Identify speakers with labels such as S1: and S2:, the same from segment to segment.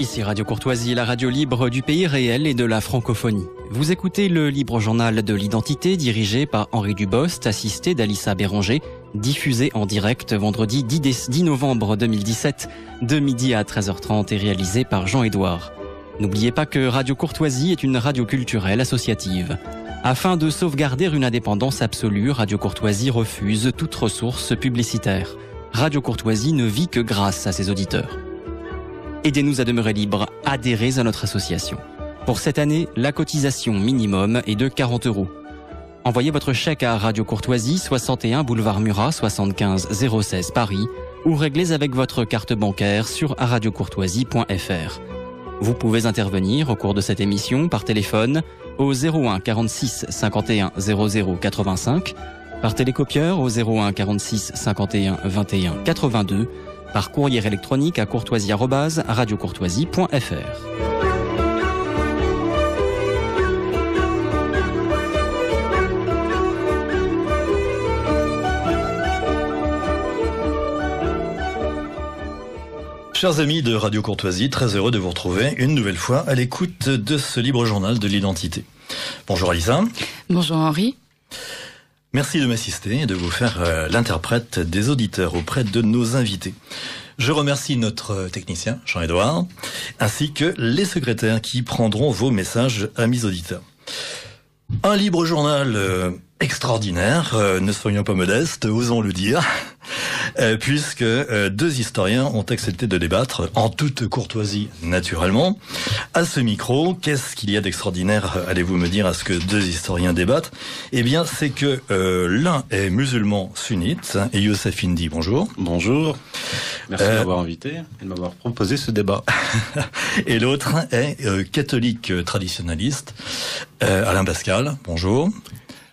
S1: Ici Radio Courtoisie, la radio libre du pays réel et de la francophonie. Vous écoutez le libre journal de l'identité dirigé par Henri Dubost, assisté d'Alissa Béranger, diffusé en direct vendredi 10, novembre 2017 de midi à 13h30 et réalisé par Jean-Édouard. N'oubliez pas que Radio Courtoisie est une radio culturelle associative. Afin de sauvegarder une indépendance absolue, Radio Courtoisie refuse toute ressource publicitaire. Radio Courtoisie ne vit que grâce à ses auditeurs. Aidez-nous à demeurer libre, adhérez à notre association. Pour cette année, la cotisation minimum est de 40 euros. Envoyez votre chèque à Radio Courtoisie, 61 boulevard Murat, 75 016 Paris, ou réglez avec votre carte bancaire sur radiocourtoisie.fr. Vous pouvez intervenir au cours de cette émission par téléphone au 01 46 51 00 85, par télécopieur au 01 46 51 21 82 par courrier électronique à courtoisie-radiocourtoisie.fr.
S2: Chers amis de Radio Courtoisie, très heureux de vous retrouver une nouvelle fois à l'écoute de ce libre journal de l'identité. Bonjour Alisa.
S3: Bonjour Henri.
S2: Merci de m'assister et de vous faire euh, l'interprète des auditeurs auprès de nos invités. Je remercie notre technicien, Jean-Edouard, ainsi que les secrétaires qui prendront vos messages, amis auditeurs. Un libre journal euh, extraordinaire, euh, ne soyons pas modestes, osons le dire, euh, puisque euh, deux historiens ont accepté de débattre, en toute courtoisie naturellement. À ce micro, qu'est-ce qu'il y a d'extraordinaire, allez-vous me dire, à ce que deux historiens débattent? Eh bien, c'est que l'un est musulman sunnite, et Youssef Indy, bonjour.
S4: Bonjour. Merci de m'avoir invité et de m'avoir proposé ce débat.
S2: et l'autre est catholique traditionnaliste, Alain Pascal, bonjour.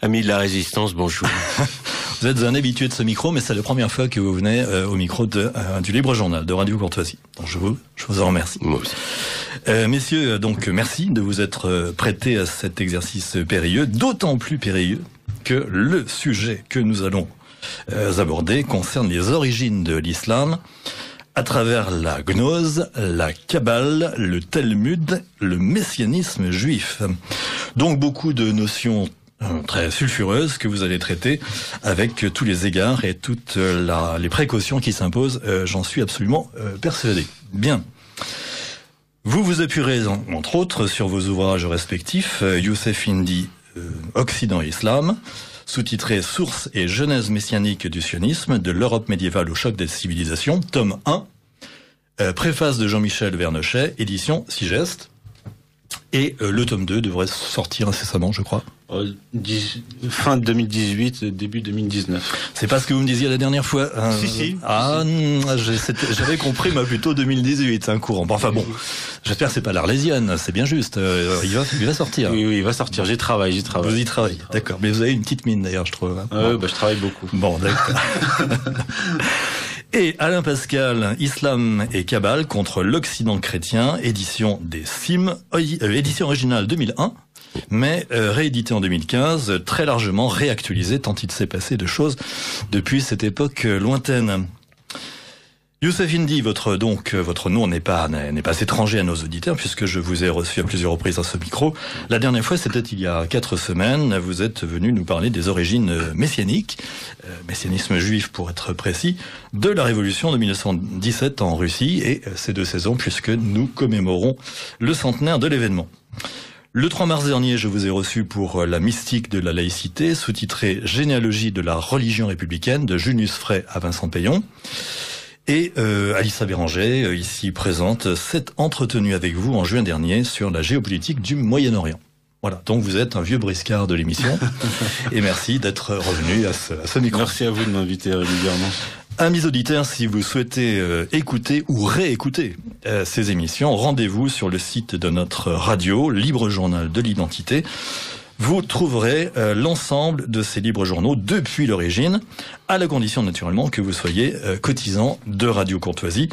S5: Ami de la résistance, bonjour.
S2: vous êtes un habitué de ce micro, mais c'est la première fois que vous venez euh, au micro de, euh, du Libre Journal de Radio Courtoisie. Donc je vous, je vous en remercie.
S5: Moi aussi.
S2: Euh, messieurs, donc merci de vous être prêtés à cet exercice périlleux, d'autant plus périlleux que le sujet que nous allons aborder concerne les origines de l'islam à travers la gnose, la kabbale, le Talmud, le messianisme juif. Donc beaucoup de notions très sulfureuse que vous allez traiter avec tous les égards et toutes la, les précautions qui s'imposent. Euh, j'en suis absolument euh, persuadé. Bien. Vous vous appuierez entre autres sur vos ouvrages respectifs, Youssef Indy, Occident et Islam, sous-titré Sources et genèse messianique du sionisme, de l'Europe médiévale au choc des civilisations, tome 1, préface de Jean-Michel Vernochet, édition Sigeste. Et le tome 2 devrait sortir incessamment, je crois.
S4: Euh, fin 2018, début 2019.
S2: C'est pas ce que vous me disiez la dernière fois.
S4: Hein. Si, si.
S2: Ah, j'avais compris, mais plutôt 2018, un courant. Enfin bon, j'espère que c'est pas l'Arlésienne, c'est bien juste. Euh, il, va, il va sortir.
S4: Oui, oui, il va sortir. J'y travaille, j'y travaille.
S2: Vous y travaillez, d'accord. Mais vous avez une petite mine d'ailleurs, je trouve.
S4: Hein. Euh, bah, je travaille beaucoup.
S2: Bon, d'accord. Et Alain Pascal, Islam et Kabbale contre l'Occident chrétien, édition des CIM, édition originale 2001 mais euh, réédité en 2015, très largement réactualisé tant il s'est passé de choses depuis cette époque euh, lointaine. Youssef Indy, votre donc votre nom n'est pas n'est pas étranger à nos auditeurs puisque je vous ai reçu à plusieurs reprises à ce micro. La dernière fois, c'était il y a quatre semaines. Vous êtes venu nous parler des origines euh, messianiques, messianisme juif pour être précis, de la révolution de 1917 en Russie et ces deux saisons puisque nous commémorons le centenaire de l'événement. Le 3 mars dernier, je vous ai reçu pour euh, La mystique de la laïcité, sous-titré Généalogie de la religion républicaine de Junius Frey à Vincent Payon. Et euh, Alissa Béranger, euh, ici présente, s'est entretenue avec vous en juin dernier sur la géopolitique du Moyen-Orient. Voilà, donc vous êtes un vieux briscard de l'émission. et merci d'être revenu à ce, à ce micro.
S4: Merci à vous de m'inviter régulièrement.
S2: Amis auditeurs, si vous souhaitez euh, écouter ou réécouter euh, ces émissions, rendez-vous sur le site de notre radio, Libre Journal de l'Identité. Vous trouverez euh, l'ensemble de ces libres journaux depuis l'origine, à la condition naturellement que vous soyez cotisant de Radio Courtoisie.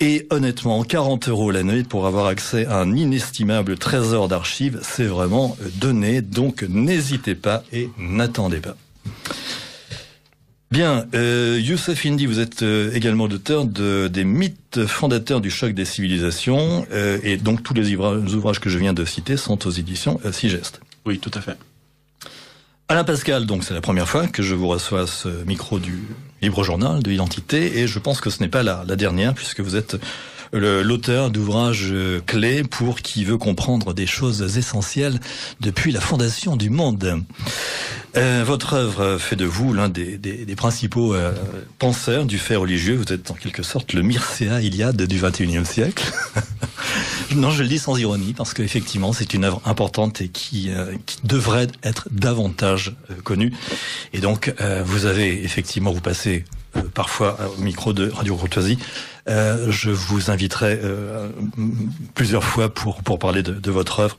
S2: Et honnêtement, 40 euros l'année pour avoir accès à un inestimable trésor d'archives, c'est vraiment donné. Donc n'hésitez pas et n'attendez pas. Bien, euh, Youssef Indy, vous êtes euh, également l'auteur de, des mythes fondateurs du choc des civilisations, euh, et donc tous les ouvrages que je viens de citer sont aux éditions euh, Sigest.
S4: Oui, tout à fait.
S2: Alain Pascal, donc c'est la première fois que je vous reçois ce micro du Libre Journal de l'identité, et je pense que ce n'est pas la, la dernière, puisque vous êtes l'auteur d'ouvrages clés pour qui veut comprendre des choses essentielles depuis la fondation du monde. Euh, votre œuvre fait de vous l'un des, principaux euh, penseurs du fait religieux. Vous êtes en quelque sorte le Mircea Iliade du XXIe siècle. non, je le dis sans ironie parce qu'effectivement, c'est une œuvre importante et qui, euh, qui devrait être davantage euh, connue. Et donc, vous avez effectivement, vous passez parfois au micro de Radio Courtoisie, euh, je vous inviterai euh, plusieurs fois pour, pour parler de, de, votre œuvre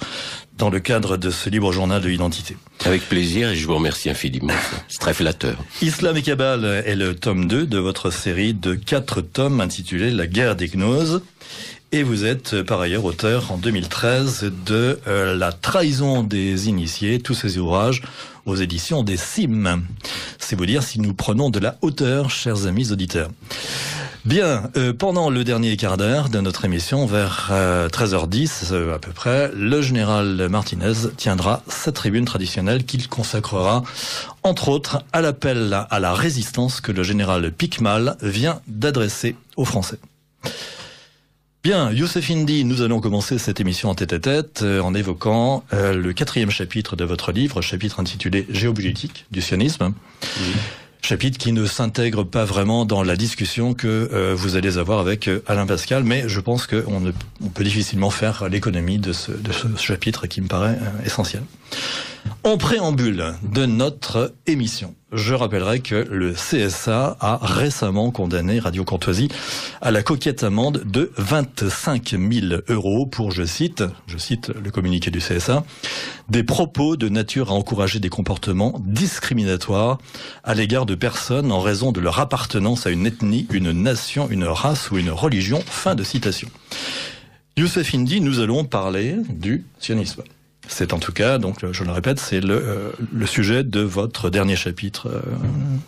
S2: dans le cadre de ce libre journal de l'identité.
S5: Avec plaisir et je vous remercie infiniment. C'est très flatteur.
S2: Islam et Kabbal est le tome 2 de votre série de quatre tomes intitulé La guerre des gnoses. Et vous êtes par ailleurs auteur en 2013 de euh, La trahison des initiés, tous ces ouvrages aux éditions des CIM. C'est vous dire si nous prenons de la hauteur, chers amis auditeurs. Bien, euh, pendant le dernier quart d'heure de notre émission, vers euh, 13h10 euh, à peu près, le général Martinez tiendra sa tribune traditionnelle qu'il consacrera, entre autres, à l'appel à la résistance que le général Picmal vient d'adresser aux Français. Bien, Youssef Indy, nous allons commencer cette émission en tête-à-tête -tête, en évoquant euh, le quatrième chapitre de votre livre, chapitre intitulé Géopolitique du sionisme. Oui chapitre qui ne s'intègre pas vraiment dans la discussion que euh, vous allez avoir avec euh, Alain Pascal, mais je pense qu'on on peut difficilement faire l'économie de ce, de ce chapitre qui me paraît euh, essentiel. En préambule de notre émission, je rappellerai que le CSA a récemment condamné Radio Courtoisie à la coquette amende de 25 000 euros pour, je cite, je cite le communiqué du CSA, des propos de nature à encourager des comportements discriminatoires à l'égard de personnes en raison de leur appartenance à une ethnie, une nation, une race ou une religion. Fin de citation. Youssef Indy, nous allons parler du sionisme. C'est en tout cas, donc je le répète, c'est le, euh, le, sujet de votre dernier chapitre, euh,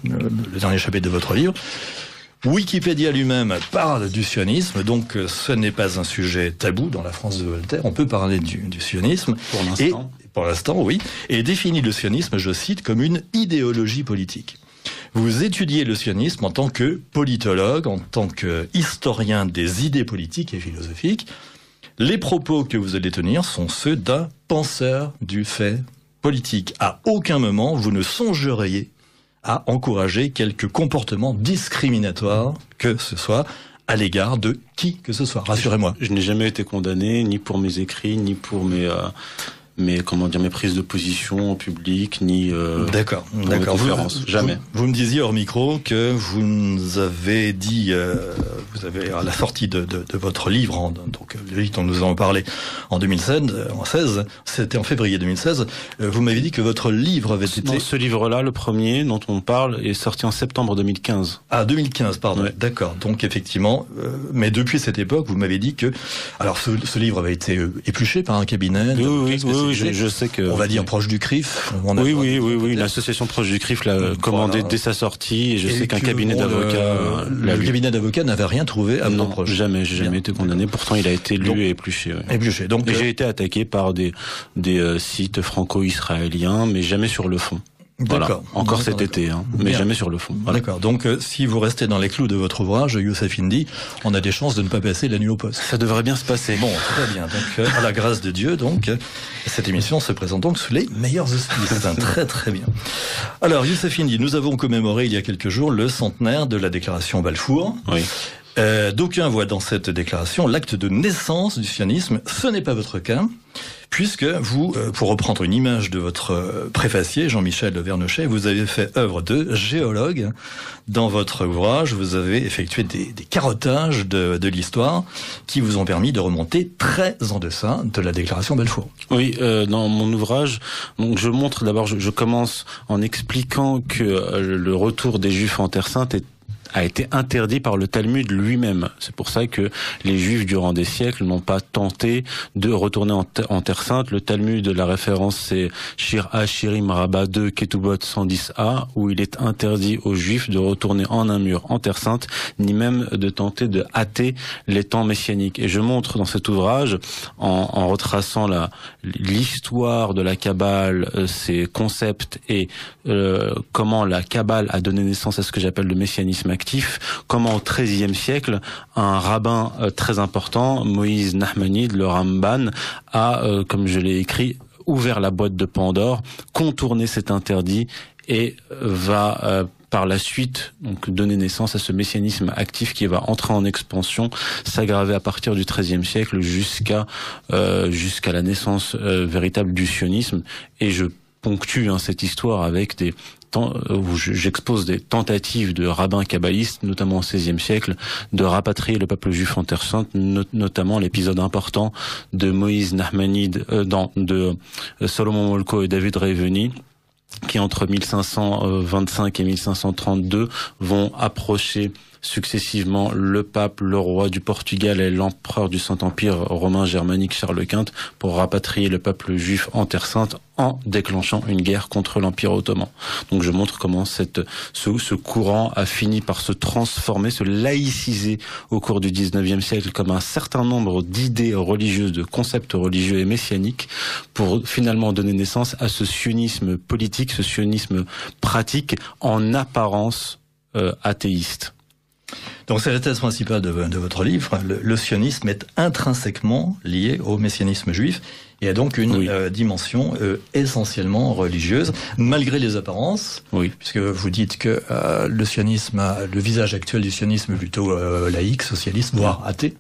S2: le dernier chapitre de votre livre. Wikipédia lui-même parle du sionisme, donc euh, ce n'est pas un sujet tabou dans la France de Voltaire. On peut parler du, du sionisme.
S4: Pour l'instant.
S2: Pour l'instant, oui. Et définit le sionisme, je cite, comme une idéologie politique. Vous étudiez le sionisme en tant que politologue, en tant que historien des idées politiques et philosophiques. Les propos que vous allez tenir sont ceux d'un penseur du fait politique. À aucun moment, vous ne songeriez à encourager quelque comportement discriminatoire que ce soit à l'égard de qui que ce soit. Rassurez-moi.
S4: Je, n'ai jamais été condamné, ni pour mes écrits, ni pour mes, euh, mes comment dire mes prises de position en public ni euh,
S2: d'accord d'accord.
S4: Conférences.
S2: vous,
S4: jamais.
S2: vous, vous, me disiez hors micro que vous nous avez dit euh, vous avez à la sortie de, de, de, votre livre en, donc livre dont nous avons parlé en 2016 en 16 c'était en février 2016 euh, vous m'avez dit que votre livre avait été
S4: non, ce livre là le premier dont on parle est sorti en septembre 2015
S2: ah 2015 pardon. Ouais. d'accord. Donc effectivement euh, mais depuis cette époque vous m'avez dit que alors ce, ce livre avait été euh, épluché par un cabinet
S4: oui, oui, oui, oui, je, je, sais que.
S2: On va dire proche du CRIF.
S4: On oui, oui, oui, oui. L'association proche du CRIF l'a commandé dès sa sortie et je et sais qu'un cabinet d'avocats.
S2: Le, le cabinet d'avocats n'avait rien trouvé à
S4: non,
S2: proche.
S4: Jamais, j'ai jamais été condamné. Pourtant, il a été lu donc, et épluché. Ouais.
S2: Épluché. Donc,
S4: et euh... j'ai été attaqué par des, des euh, sites franco-israéliens, mais jamais sur le fond. Voilà. Encore cet été, hein, mais Bien. jamais sur le fond.
S2: Voilà. D'accord. Donc, euh, si vous restez dans les clous de votre ouvrage, Youssef Indy, on a des chances de ne pas passer la nuit au poste.
S4: Ça devrait bien se passer.
S2: Bon, très bien. Donc, euh, à la grâce de Dieu, donc, cette émission se présente donc sous les meilleurs auspices. très, très bien. Alors, Youssef Indy, nous avons commémoré il y a quelques jours le centenaire de la déclaration Balfour.
S4: Oui.
S2: Euh, D'aucuns voient dans cette déclaration l'acte de naissance du sionisme. Ce n'est pas votre cas, puisque vous, euh, pour reprendre une image de votre euh, préfacier, Jean-Michel Vernochet, vous avez fait œuvre de géologue dans votre ouvrage. Vous avez effectué des, des carottages de, l'histoire qui vous ont permis de remonter très en deçà de la déclaration Balfour.
S4: Oui, euh, dans mon ouvrage, donc je montre d'abord, je, je, commence en expliquant que le retour des Juifs en Terre Sainte est a été interdit par le Talmud lui-même. C'est pour ça que les Juifs durant des siècles n'ont pas tenté de retourner en, Terre Sainte. Le Talmud, la référence c'est Shir Shirim Rabba 2 Ketubot 110a où il est interdit aux Juifs de retourner en un mur en Terre Sainte, ni même de tenter de hâter les temps messianiques. Et je montre dans cet ouvrage, en, en retraçant l'histoire de la Kabbale, euh, ses concepts et euh, comment la Kabbale a donné naissance à ce que j'appelle le messianisme actif, comment au XIIIe siècle, un rabbin euh, très important, Moïse Nahmanide, le Ramban, a, comme je l'ai écrit, ouvert la boîte de Pandore, contourné cet interdit et va par la suite donner naissance à ce messianisme actif qui va entrer en expansion, s'aggraver à partir du XIIIe siècle jusqu'à euh, la naissance euh, véritable du sionisme. Et je ponctue hein, cette histoire avec des euh, où j'expose des tentatives de rabbins kabbalistes, notamment au XVIe siècle, de rapatrier le peuple juif en Terre Sainte, notamment l'épisode important de Moïse Nahmanide, dans, de Solomon Molko et David Reveni, qui entre 1525 et 1532 vont approcher successivement le pape, le roi du Portugal et l'empereur du Saint-Empire romain germanique Charles Quint pour rapatrier le peuple juif en Terre Sainte en déclenchant une guerre contre l'Empire ottoman. Donc je montre comment cette, ce, ce, courant a fini par se transformer, se laïciser au cours du 19e siècle comme un certain nombre d'idées religieuses, de concepts religieux et messianiques pour finalement donner naissance à ce sionisme politique, ce sionisme pratique en apparence euh, athéiste.
S2: Donc c'est la thèse principale de, votre livre. Le, sionisme est intrinsèquement lié au messianisme juif et a donc une euh, dimension euh, essentiellement religieuse, malgré les apparences.
S4: Oui.
S2: Puisque vous dites que euh, le sionisme, le visage actuel du sionisme est plutôt laïque, socialiste, voire athée.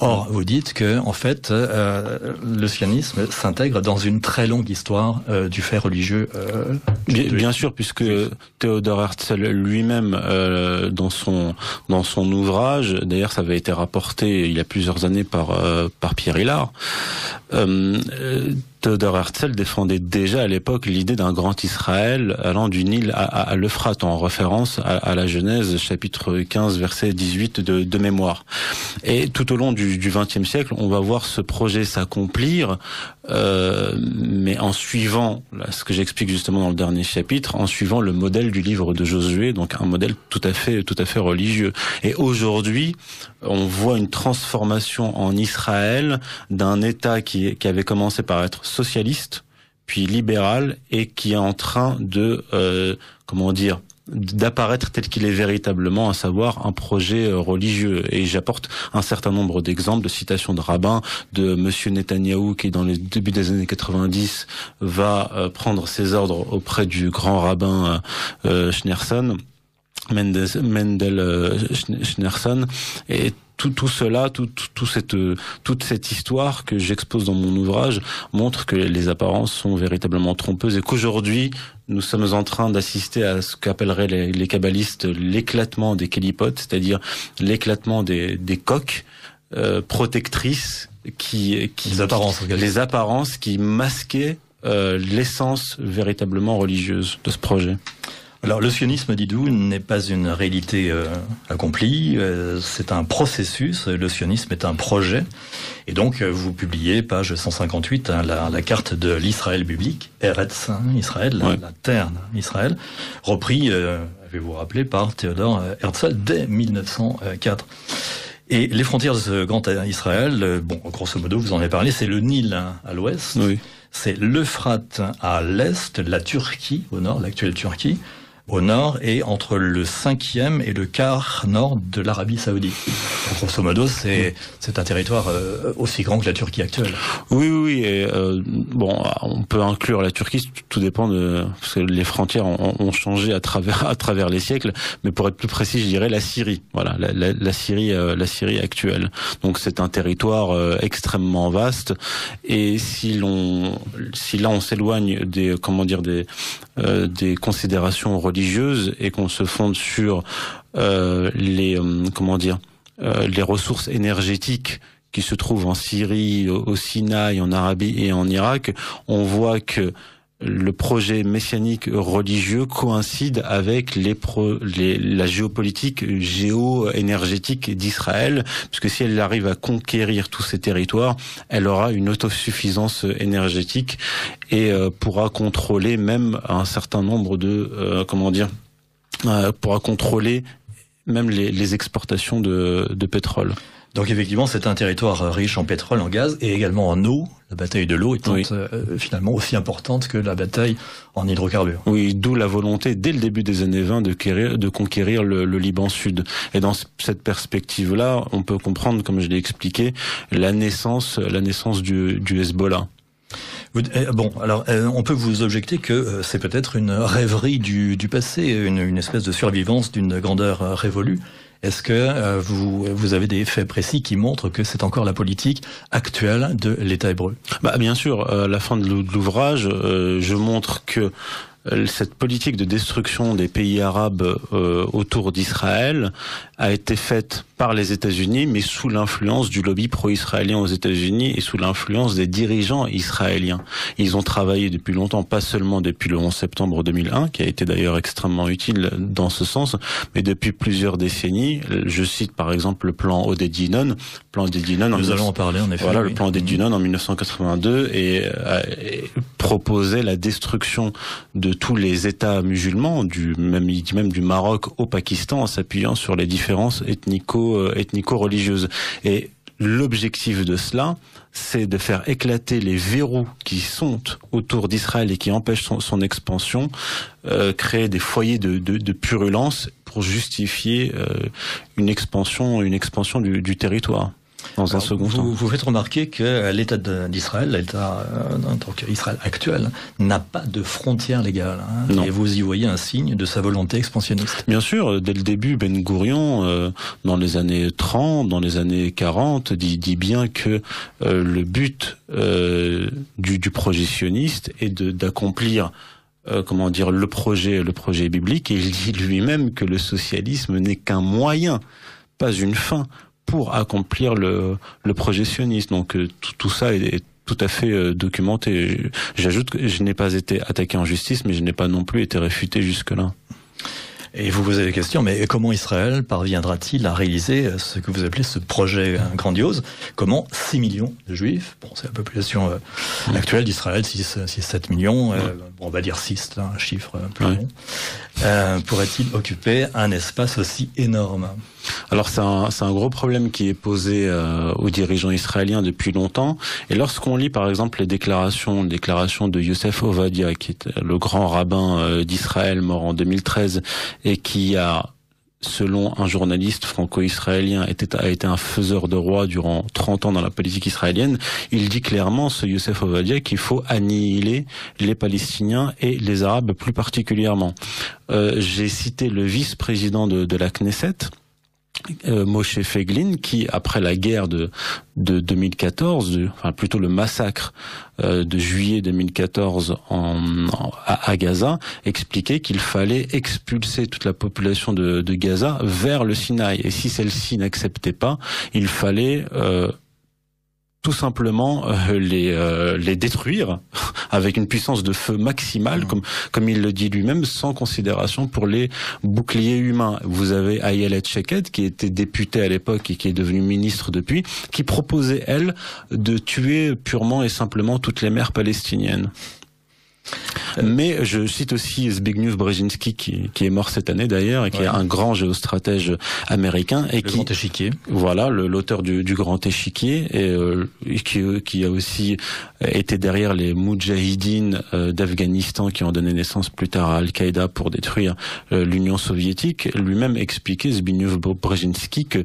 S2: Or, vous dites que, en fait, euh, le sionisme s'intègre dans une très longue histoire euh, du fait religieux. Euh,
S4: bien, sûr, puisque Théodore Herzl lui-même, dans son dans son ouvrage, d'ailleurs, ça avait été rapporté il y a plusieurs années par par Pierre Hillard. Theodor Herzl défendait déjà à l'époque l'idée d'un grand Israël allant du Nil à, l'Euphrate, en référence à, la Genèse, chapitre 15, verset 18 de, de mémoire. Et tout au long du XXe siècle, on va voir ce projet s'accomplir, euh, mais en suivant, là, ce que j'explique justement dans le dernier chapitre, en suivant le modèle du livre de Josué, donc un modèle tout à fait, tout à fait religieux. Et aujourd'hui, on voit une transformation en Israël d'un État qui, qui avait commencé par être socialiste, puis libéral, et qui est en train de, euh, comment dire, d'apparaître tel qu'il est véritablement, à savoir un projet euh, religieux. Et j'apporte un certain nombre d'exemples de citations de rabbins, de Monsieur Netanyahou qui, dans les débuts des années 90, va euh, prendre ses ordres auprès du grand rabbin euh, Mendel euh, Schneerson et tout, tout cela, tout, tout, cette, toute cette histoire que j'expose dans mon ouvrage montre que les apparences sont véritablement trompeuses et qu'aujourd'hui, nous sommes en train d'assister à ce qu'appelleraient les, les kabbalistes l'éclatement des kélipotes, c'est-à-dire l'éclatement des, des coques euh, protectrices qui, qui
S2: les apparences,
S4: les apparences qui masquaient euh, l'essence véritablement religieuse de ce projet.
S2: Alors le sionisme, dites-vous, n'est pas une réalité euh, accomplie, euh, c'est un processus, le sionisme est un projet, et donc euh, vous publiez, page 158, hein, la, carte de l'Israël biblique, Eretz, hein, Israël, la, terre d'Israël, repris, avez-vous rappelé, par Théodore Herzl dès 1904. Et les frontières de grand Israël, bon, grosso modo, vous en avez parlé, c'est le Nil hein, à l'ouest, c'est l'Euphrate à l'est, la Turquie au nord, l'actuelle Turquie, au nord et entre le cinquième et le quart nord de l'Arabie Saoudite. grosso modo, c'est c'est un territoire euh, aussi grand que la Turquie actuelle.
S4: Oui, oui, oui. Et, euh, bon, on peut inclure la Turquie. Tout dépend de parce que les frontières ont, ont, changé à travers à travers les siècles. Mais pour être plus précis, je dirais la Syrie. Voilà, la, la, la Syrie, euh, la Syrie actuelle. Donc c'est un territoire euh, extrêmement vaste. Et si l'on si là on s'éloigne des comment dire des des considérations religieuses et qu'on se fonde sur euh, les euh, comment dire euh, les ressources énergétiques qui se trouvent en Syrie, au, Sinaï, en Arabie et en Irak, on voit que le projet messianique religieux coïncide avec les, les la géopolitique géo-énergétique d'Israël, puisque si elle arrive à conquérir tous ces territoires, elle aura une autosuffisance énergétique et euh, pourra contrôler même un certain nombre de euh, comment dire euh, pourra contrôler même les, les exportations de, de pétrole.
S2: Donc effectivement, c'est un territoire riche en pétrole, en gaz et également en eau. La bataille de l'eau étant euh, finalement aussi importante que la bataille en hydrocarbures.
S4: Oui, d'où la volonté dès le début des années 20 de conquérir, de conquérir le, Liban Sud. Et dans cette perspective-là, on peut comprendre, comme je l'ai expliqué, la naissance, la naissance du, du Hezbollah.
S2: Eh, bon, alors euh, on peut vous objecter que euh, c'est peut-être une rêverie du, du passé, une, une, espèce de survivance d'une grandeur révolue. Est-ce que euh, vous, vous avez des faits précis qui montrent que c'est encore la politique actuelle de l'État hébreu?
S4: Bah, Bien sûr, à la fin de l'ouvrage, euh, je montre que euh, cette politique de destruction des pays arabes autour d'Israël a été faite par les États-Unis, mais sous l'influence du lobby pro-israélien aux États-Unis et sous l'influence des dirigeants israéliens. Ils ont travaillé depuis longtemps, pas seulement depuis le 11 septembre 2001, qui a été d'ailleurs extrêmement utile dans ce sens, mais depuis plusieurs décennies. Je cite par exemple le plan Odedinon. Plan
S2: Odedinon. Nous allons en parler en effet.
S4: Voilà, le plan Odedinon en 1982 et, euh, proposait la destruction de tous les États musulmans, du même, du Maroc au Pakistan, en s'appuyant sur les différences ethnico euh, ethnico-religieuse. Et l'objectif de cela, c'est de faire éclater les verrous qui sont autour d'Israël et qui empêchent son, expansion, euh, créer des foyers de, purulence pour justifier euh, une expansion du territoire dans un second
S2: vous,
S4: temps.
S2: Vous faites remarquer que l'État d'Israël, l'État euh, en tant qu'Israël actuel, n'a pas de frontières légales. Hein, et vous y voyez un signe de sa volonté expansionniste.
S4: Bien sûr, dès le début, Ben Gourion, euh, dans les années 30, dans les années 40, dit, dit bien que euh, le but du, du projet sioniste est d'accomplir comment dire le projet le projet biblique et il dit lui-même que le socialisme n'est qu'un moyen pas une fin pour accomplir le, le projet. Donc euh, tout, tout ça est, tout à fait euh, documenté. J'ajoute que je n'ai pas été attaqué en justice, mais je n'ai pas non plus été réfuté jusque-là.
S2: Et vous avez la question, mais comment Israël parviendra-t-il à réaliser ce que vous appelez ce projet grandiose? Comment 6 millions de juifs, bon c'est la population euh, actuelle d'Israël, 6-7 millions, euh, bon, on va dire 6, un chiffre un peu long, euh, pourrait-il occuper un espace aussi énorme?
S4: Alors c'est un, un, gros problème qui est posé euh, aux dirigeants israéliens depuis longtemps. Et lorsqu'on lit par exemple les déclarations, les déclarations de Youssef Ovadia, qui est le grand rabbin d'Israël mort en 2013 et qui a selon un journaliste franco-israélien, a été un faiseur de roi durant 30 ans dans la politique israélienne, il dit clairement, ce Youssef Ovadia, qu'il faut annihiler les Palestiniens et les Arabes plus particulièrement. Euh, J'ai cité le vice-président de, de la Knesset, euh, Moshe Feglin, qui après la guerre de, de 2014, enfin plutôt le massacre euh, de juillet 2014 en, à, Gaza, expliquait qu'il fallait expulser toute la population de, Gaza vers le Sinaï. Et si celle-ci n'acceptait pas, il fallait euh, tout simplement euh, les euh, les détruire avec une puissance de feu maximale, comme comme il le dit lui-même, sans considération pour les boucliers humains. Vous avez Ayelet Sheket, qui était députée à l'époque et qui est devenue ministre depuis, qui proposait elle de tuer purement et simplement toutes les mères palestiniennes. Mais je cite aussi Zbigniew Brzezinski qui, qui est mort cette année d'ailleurs et qui est un grand géostratège américain et
S2: le
S4: qui
S2: grand échiquier.
S4: Voilà, l'auteur du, du, grand échiquier et, euh, qui, qui a aussi été derrière les Moudjahidines euh, d'Afghanistan qui ont donné naissance plus tard à Al-Qaïda pour détruire euh, l'Union soviétique. Lui-même expliquait Zbigniew Brzezinski que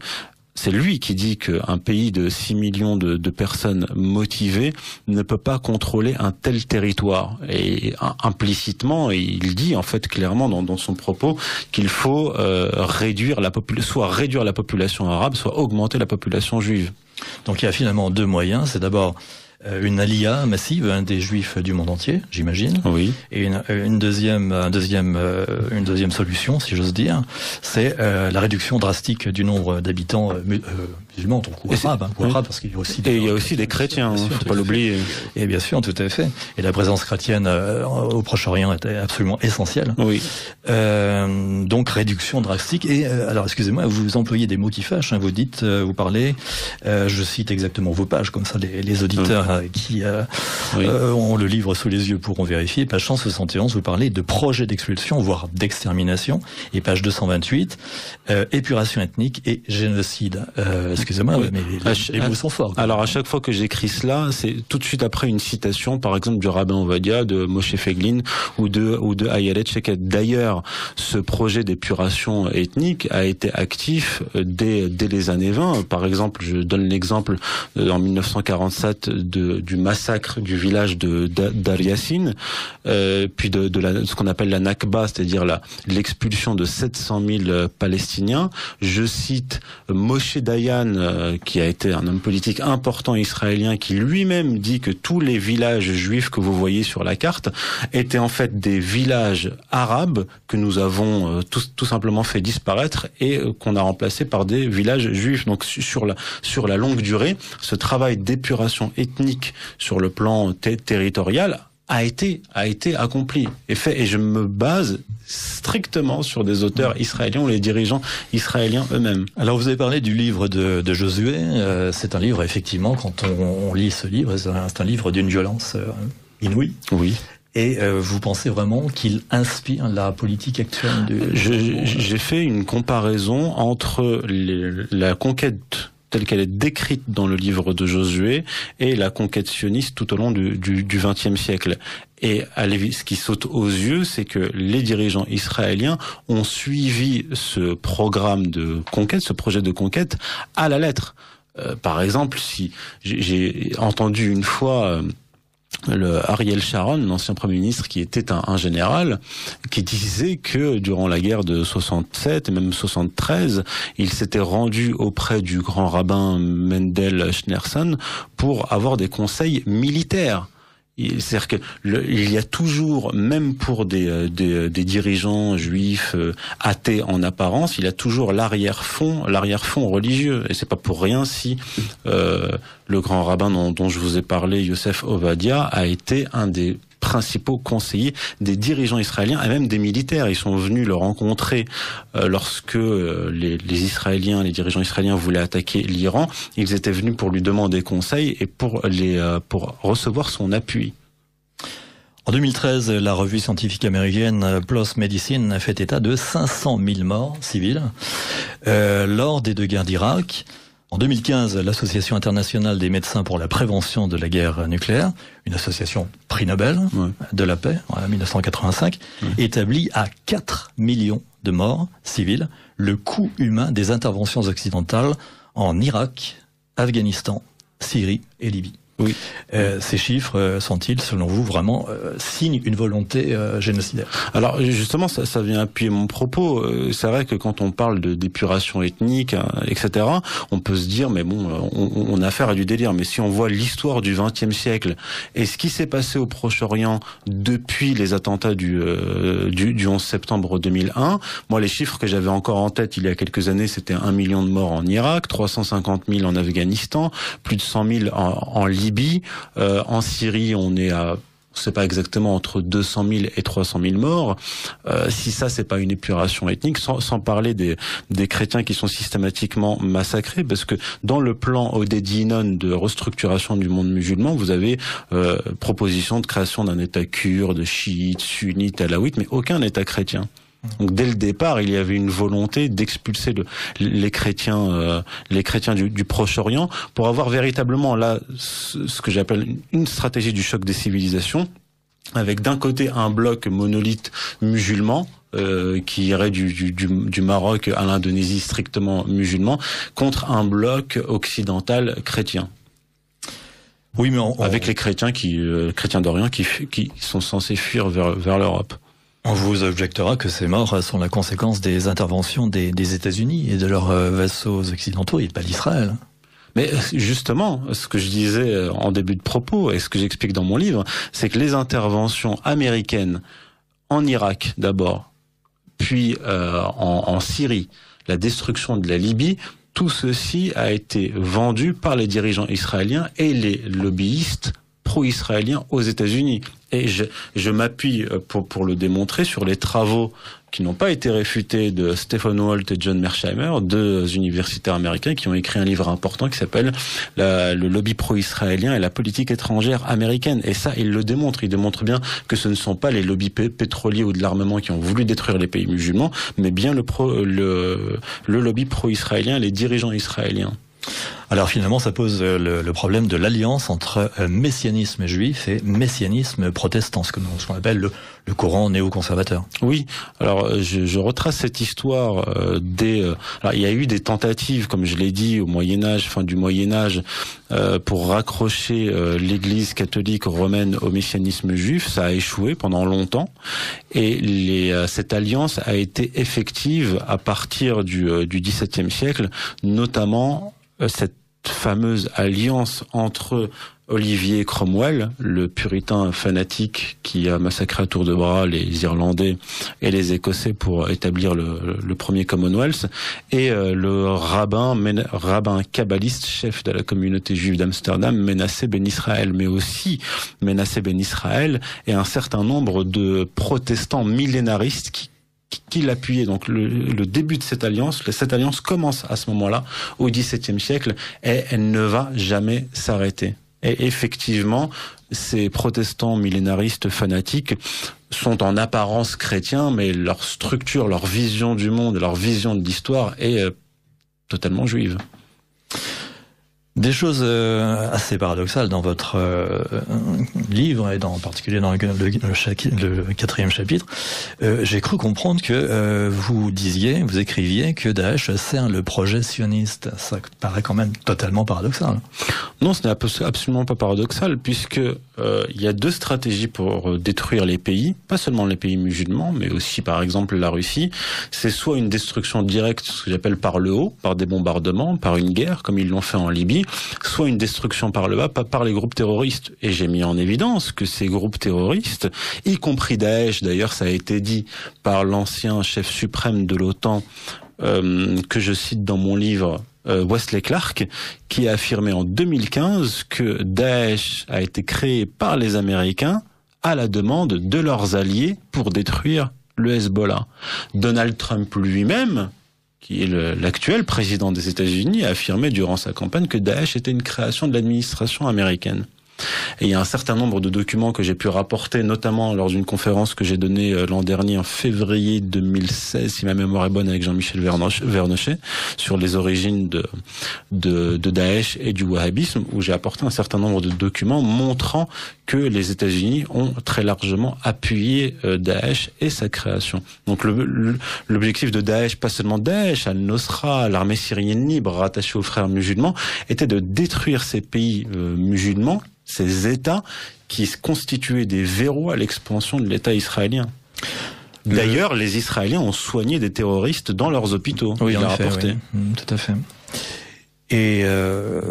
S4: c'est lui qui dit qu'un pays de 6 millions de, personnes motivées ne peut pas contrôler un tel territoire. Et implicitement, il dit en fait clairement dans, son propos qu'il faut euh, réduire la soit réduire la population arabe, soit augmenter la population juive.
S2: Donc il y a finalement deux moyens. C'est d'abord une alia massive hein, des juifs du monde entier, j'imagine.
S4: Oui.
S2: Et une, une deuxième, un deuxième, euh, une deuxième solution, si j'ose dire, c'est euh, la réduction drastique du nombre d'habitants euh, euh, musulmans,
S4: Et c'est-
S2: arabes, hein, parce qu'il y a aussi
S4: Et il y a aussi des chrétiens,
S2: Bien
S4: hein,
S2: sûr,
S4: faut pas l'oublier.
S2: Et bien sûr, tout à fait. Et la présence chrétienne euh, au Proche-Orient était absolument essentielle.
S4: Oui.
S2: Euh, donc réduction drastique. Et euh, alors, excusez-moi, vous employez des mots qui fâchent. hein, vous dites, euh, vous parlez. euh, je cite exactement vos pages, comme ça les, les auditeurs euh, qui euh,
S4: Oui.
S2: ont le livre sous les yeux pourront vérifier. Page 171, vous parlez de projet d'expulsion, voire d'extermination. Et page 228, euh, épuration ethnique et génocide. Euh, excusez-moi,
S4: Oui.
S2: mais les,
S4: ch-
S2: les mots sont forts.
S4: Alors à chaque fois que j'écris cela, c'est tout de suite après une citation, par exemple du rabbin Ovadia, de Moshe Feglin ou de ou de Ayelet Sheket. D'ailleurs, ce projet d'épuration ethnique a été actif euh, dès dès les années 20. Par exemple, je donne l'exemple euh, en 1947 de, du massacre du village de Da- Dar Yassin, euh, puis de, de la, ce qu'on appelle la Nakba, c'est-à-dire la l'expulsion de 700 000 euh, Palestiniens. Je cite Moshe Dayan, euh, qui a été un homme politique important israélien, qui lui-même dit que tous les villages juifs que vous voyez sur la carte étaient en fait des villages arabes que nous avons euh, tout, tout simplement fait disparaître et euh, qu'on a remplacés par des villages juifs. Donc su- sur la sur la longue durée, ce travail d'épuration ethnique sur le plan ter- territorial a été a été accompli et fait et je me base strictement sur des auteurs israéliens ou les dirigeants israéliens eux-mêmes.
S2: Alors vous avez parlé du livre de, de Josué. Euh, c'est un livre effectivement quand on, on lit ce livre, c'est un, livre d'une violence euh, inouïe.
S4: Oui.
S2: Et euh, vous pensez vraiment qu'il inspire la politique actuelle du
S4: Je- J'ai fait une comparaison entre les- la conquête telle qu'elle est décrite dans le livre de Josué et la conquête sioniste tout au long du XXe siècle. Et ce qui saute aux yeux, c'est que les dirigeants israéliens ont suivi ce programme de conquête, ce projet de conquête, à la lettre. Euh, par exemple, si j'ai- j'ai entendu une fois euh, le Ariel Sharon, l'ancien premier ministre qui était un, général, qui disait que durant la guerre de 67 et même 73, il s'était rendu auprès du grand rabbin Mendel Schneerson pour avoir des conseils militaires. C'est-à-dire que y a toujours, même pour des, euh, des, des dirigeants juifs euh, athées en apparence, il y a toujours l'arrière-fond, l'arrière-fond religieux. Et c'est pas pour rien si euh, le grand rabbin dont, dont je vous ai parlé, Yosef Ovadia, a été un des principaux conseillers des dirigeants israéliens et même des militaires. Ils sont venus le rencontrer euh, lorsque euh, les, Israéliens, les dirigeants israéliens voulaient attaquer l'Iran. Ils étaient venus pour lui demander conseil et pour euh, recevoir son appui.
S2: En 2013, la revue scientifique américaine PLOS Medicine a fait état de 500 000 morts civiles euh, lors des deux guerres d'Irak. En 2015, l'Association internationale des médecins pour la prévention de la guerre nucléaire, une association prix Nobel
S4: Ouais.
S2: de la paix en 1985, établit à 4 millions de morts civiles le coût humain des interventions occidentales en Irak, Afghanistan, Syrie et Libye.
S4: Oui.
S2: Euh, ces chiffres euh, sont-ils, selon vous, vraiment euh, signent une volonté euh, génocidaire?
S4: Alors justement, ça, ça vient appuyer mon propos. Euh, C'est vrai que quand on parle de d'épuration ethnique, hein, etc., on peut se dire, mais bon, euh, on, on a affaire à du délire. Mais si on voit l'histoire du XXe siècle et ce qui s'est passé au Proche-Orient depuis les attentats du, euh, du, du 11 septembre 2001, moi les chiffres que j'avais encore en tête il y a quelques années, c'était un million de morts en Irak, 350 000 en Afghanistan, plus de 100 000 en, en Libye. Euh, en Syrie, on est à on sait pas exactement entre 200 000 et 300 000 morts. Euh, si ça c'est pas une épuration ethnique, sans, sans parler des, des chrétiens qui sont systématiquement massacrés, parce que dans le plan Odedinon de restructuration du monde musulman, vous avez euh, proposition de création d'un État kurde, chiite, sunnite, alaouite, mais aucun État chrétien. Donc dès le départ, il y avait une volonté d'expulser le- les chrétiens, euh, les chrétiens du, du Proche-Orient, pour avoir véritablement là ce, ce que j'appelle une stratégie du choc des civilisations, avec d'un côté un bloc monolithe musulman. euh, qui irait du, du, du, du Maroc à l'Indonésie strictement musulman contre un bloc occidental chrétien
S2: Oui, mais on,
S4: avec les chrétiens qui euh, chrétiens d'Orient qui, sont censés fuir vers, vers l'Europe.
S2: On vous objectera que ces morts sont la conséquence des interventions des, États-Unis et de leurs euh, vassaux occidentaux et pas d'Israël.
S4: Mais justement, ce que je disais en début de propos et ce que j'explique dans mon livre, c'est que les interventions américaines en Irak d'abord, puis euh, en Syrie, la destruction de la Libye, tout ceci a été vendu par les dirigeants israéliens et les lobbyistes pro-israéliens aux États-Unis. Et je, m'appuie euh, pour, le démontrer sur les travaux qui n'ont pas été réfutés de Stephen Walt et John Mersheimer, deux universitaires américains qui ont écrit un livre important qui s'appelle Le lobby pro-israélien et la politique étrangère américaine. Et ça, ils le démontrent. Ils démontrent bien que ce ne sont pas les lobbies pétroliers ou de l'armement qui ont voulu détruire les pays musulmans, mais bien le, pro, le, le lobby pro-israélien, les dirigeants israéliens.
S2: Alors finalement, ça pose euh, le, problème de l'alliance entre euh, messianisme juif et messianisme protestant, ce qu'on appelle le, courant néoconservateur.
S4: Oui, alors euh, je, retrace cette histoire des... alors il y a eu des tentatives, comme je l'ai dit, au Moyen Âge, fin du Moyen Âge, pour raccrocher l'Église catholique romaine au messianisme juif. Ça a échoué pendant longtemps, et les, cette alliance a été effective à partir du, du XVIIe siècle, notamment cette fameuse alliance entre Olivier Cromwell, le puritain fanatique qui a massacré à tour de bras les Irlandais et les Écossais pour établir le, premier Commonwealth, et euh, le rabbin, rabbin kabbaliste, chef de la communauté juive d'Amsterdam, Menassé Ben Israël, mais aussi Menassé Ben Israël et un certain nombre de protestants millénaristes qui qui l'appuyait. Donc le, début de cette alliance, cette alliance commence à ce moment-là, au XVIIe siècle, et elle ne va jamais s'arrêter. Et effectivement, ces protestants millénaristes fanatiques sont en apparence chrétiens, mais leur structure, leur vision du monde, leur vision de l'histoire est euh, totalement juive.
S2: Des choses euh, assez paradoxales dans votre euh, livre et dans, en particulier dans le, quatrième chapitre. Euh, j'ai cru comprendre que vous disiez, vous écriviez que Daesh sert le projet sioniste. Ça paraît quand même totalement paradoxal.
S4: Non, ce n'est absolument pas paradoxal puisque il y a deux stratégies pour détruire les pays, pas seulement les pays musulmans, mais aussi par exemple la Russie. C'est soit une destruction directe, ce que j'appelle par le haut, par des bombardements, par une guerre, comme ils l'ont fait en Libye soit une destruction par le bas, pas par les groupes terroristes. Et j'ai mis en évidence que ces groupes terroristes, y compris Daesh, d'ailleurs ça a été dit par l'ancien chef suprême de l'OTAN, euh, que je cite dans mon livre, euh, Wesley Clark, qui a affirmé en 2015 que Daesh a été créé par les Américains à la demande de leurs alliés pour détruire le Hezbollah. Donald Trump lui-même qui est l'actuel président des États-Unis, a affirmé durant sa campagne que Daesh était une création de l'administration américaine. Et il y a un certain nombre de documents que j'ai pu rapporter, notamment lors d'une conférence que j'ai donnée euh, l'an dernier en février 2016, si ma mémoire est bonne, avec Jean-Michel Vernochet, sur les origines de, de, de Daesh et du wahhabisme, où j'ai apporté un certain nombre de documents montrant que les États-Unis ont très largement appuyé euh, Daesh et sa création. Donc l'objectif de Daesh, pas seulement Daesh, Al-Nosra, l'armée syrienne libre rattachée aux frères musulmans, était de détruire ces pays euh, musulmans ces États qui constituaient des verrous à l'expansion de l'État israélien. D'ailleurs, les Israéliens ont soigné des terroristes dans leurs hôpitaux.
S2: Oui, il a rapporté. Mm, tout à fait. Et euh,